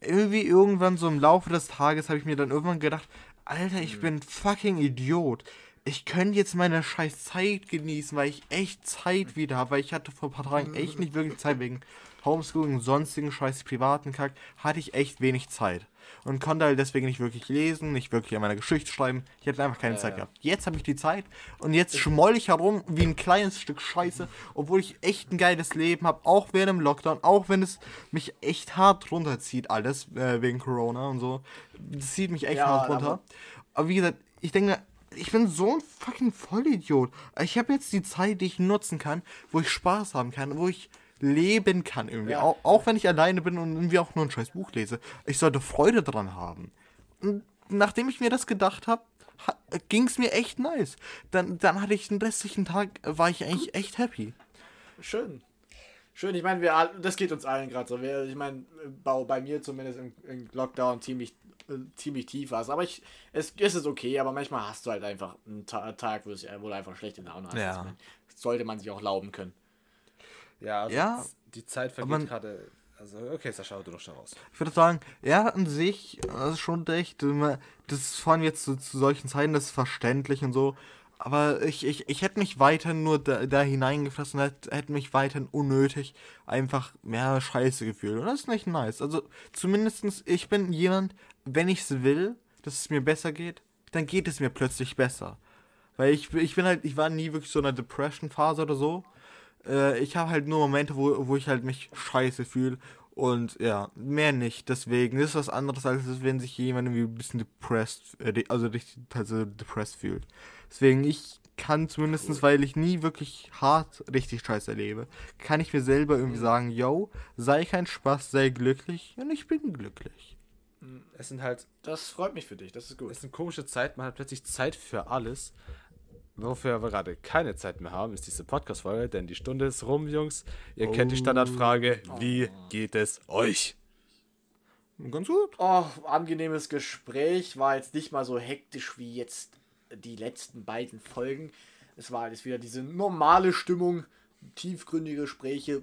irgendwie irgendwann so im Laufe des Tages habe ich mir dann irgendwann gedacht, Alter, ich bin fucking Idiot. Ich könnte jetzt meine scheiß Zeit genießen, weil ich echt Zeit wieder habe, weil ich hatte vor ein paar Tagen echt nicht wirklich Zeit wegen Homeschooling und sonstigen scheiß privaten Kack, hatte ich echt wenig Zeit. Und konnte halt deswegen nicht wirklich lesen, nicht wirklich an meiner Geschichte schreiben. Ich hatte einfach keine Zeit gehabt. Jetzt habe ich die Zeit und jetzt schmoll ich herum wie ein kleines Stück Scheiße, obwohl ich echt ein geiles Leben habe, auch während dem Lockdown, auch wenn es mich echt hart runterzieht, alles äh, wegen Corona und so. Das zieht mich echt Ja, hart runter. aber- Aber wie gesagt, ich denke, ich bin so ein fucking Vollidiot. Ich habe jetzt die Zeit, die ich nutzen kann, wo ich Spaß haben kann, wo ich leben kann irgendwie. Ja. Auch, auch wenn ich alleine bin und irgendwie auch nur ein scheiß Buch lese. Ich sollte Freude dran haben. Und nachdem ich mir das gedacht habe, ging es mir echt nice. Dann, dann hatte ich den restlichen Tag, war ich eigentlich echt happy. Schön. Schön, ich meine, wir das geht uns allen gerade so. Wir, ich meine, bei, bei mir zumindest im, im Lockdown ziemlich, äh, ziemlich tief war es. Aber ich, es, es ist okay, aber manchmal hast du halt einfach einen Ta Tag, wo, es, wo du einfach schlechte Laune hast. Ja. Das sollte man sich auch lauben können. Ja, also Ja, die Zeit vergeht gerade. Also, okay, Sascha, du doch schon raus. Ich würde sagen, ja, an sich, das ist schon recht. immer- Das ist vor allem jetzt zu, zu solchen Zeiten, das ist verständlich und so. Aber ich, ich, ich hätte mich weiter nur da, da hineingefressen, hätte, mich weiterhin unnötig einfach mehr Scheiße gefühlt. Und das ist nicht nice. Also zumindestens ich bin jemand, wenn ich es will, dass es mir besser geht, dann geht es mir plötzlich besser. Weil ich, ich bin halt, ich war nie wirklich so in einer Depression-Phase oder so. Äh, ich habe halt nur Momente, wo, wo ich halt mich scheiße fühle. Und ja, mehr nicht. Deswegen ist was anderes, als wenn sich jemand irgendwie ein bisschen depressed, äh, also richtig also depressed fühlt. Deswegen, ich kann zumindestens, weil ich nie wirklich hart richtig scheiße erlebe, kann ich mir selber irgendwie sagen, yo, sei kein Spaß, sei glücklich und ich bin glücklich. Es sind halt, Das freut mich für dich, das ist gut. es sind komische Zeit, man hat plötzlich Zeit für alles. Wofür wir gerade keine Zeit mehr haben, ist diese Podcast-Folge, denn die Stunde ist rum, Jungs. Ihr kennt die Standardfrage, wie geht es euch? Ganz gut. Oh, angenehmes Gespräch. War jetzt nicht mal so hektisch wie jetzt die letzten beiden Folgen. Es war jetzt wieder diese normale Stimmung, tiefgründige Gespräche.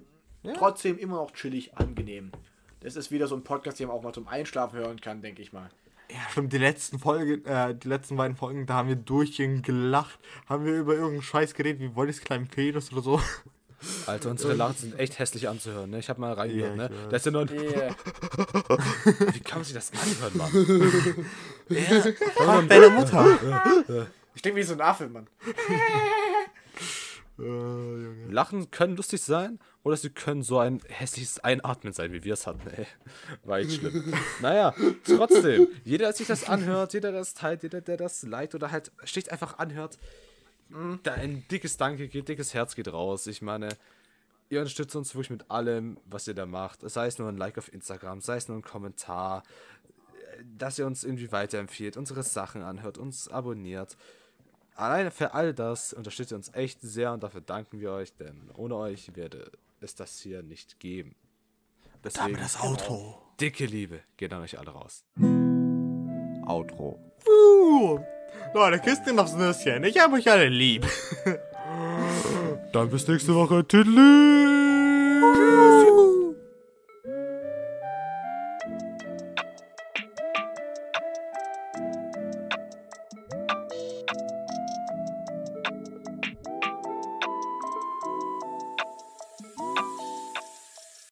Trotzdem immer noch chillig, angenehm. Das ist wieder so ein Podcast, den man auch mal zum Einschlafen hören kann, denke ich mal. Ja, stimmt, die letzten Folge, äh, die letzten beiden Folgen, da haben wir durchgehend gelacht, haben wir über irgendeinen Scheiß geredet, wie Wollis kleinen Penis oder so. Alter, unsere Lachen sind echt hässlich anzuhören, ne? Ich hab mal reingehört, Ja, ne? Da ist ja nur ein, Yeah. wie kann man sich das anhören, Mann? Frag deine Mutter. Ich denke wie so ein Affe, Mann. Lachen können lustig sein oder sie können so ein hässliches Einatmen sein, wie wir es hatten, ey. War echt schlimm. naja, trotzdem, jeder, der sich das anhört, jeder, der das teilt, jeder, der das liked oder halt schlicht einfach anhört, da ein dickes Danke geht, dickes Herz geht raus. Ich meine, ihr unterstützt uns wirklich mit allem, was ihr da macht. Sei es nur ein Like auf Instagram, sei es nur ein Kommentar, dass ihr uns irgendwie weiterempfiehlt, unsere Sachen anhört, uns abonniert. Alleine für all das unterstützt ihr uns echt sehr und dafür danken wir euch, denn ohne euch würde es das hier nicht geben. Deswegen Damit das Outro. dicke Liebe geht an euch alle raus. Outro. Uh, Leute, Küsschen aufs Nüsschen. Ich hab euch alle lieb. Dann bis nächste Woche. Tüdelü!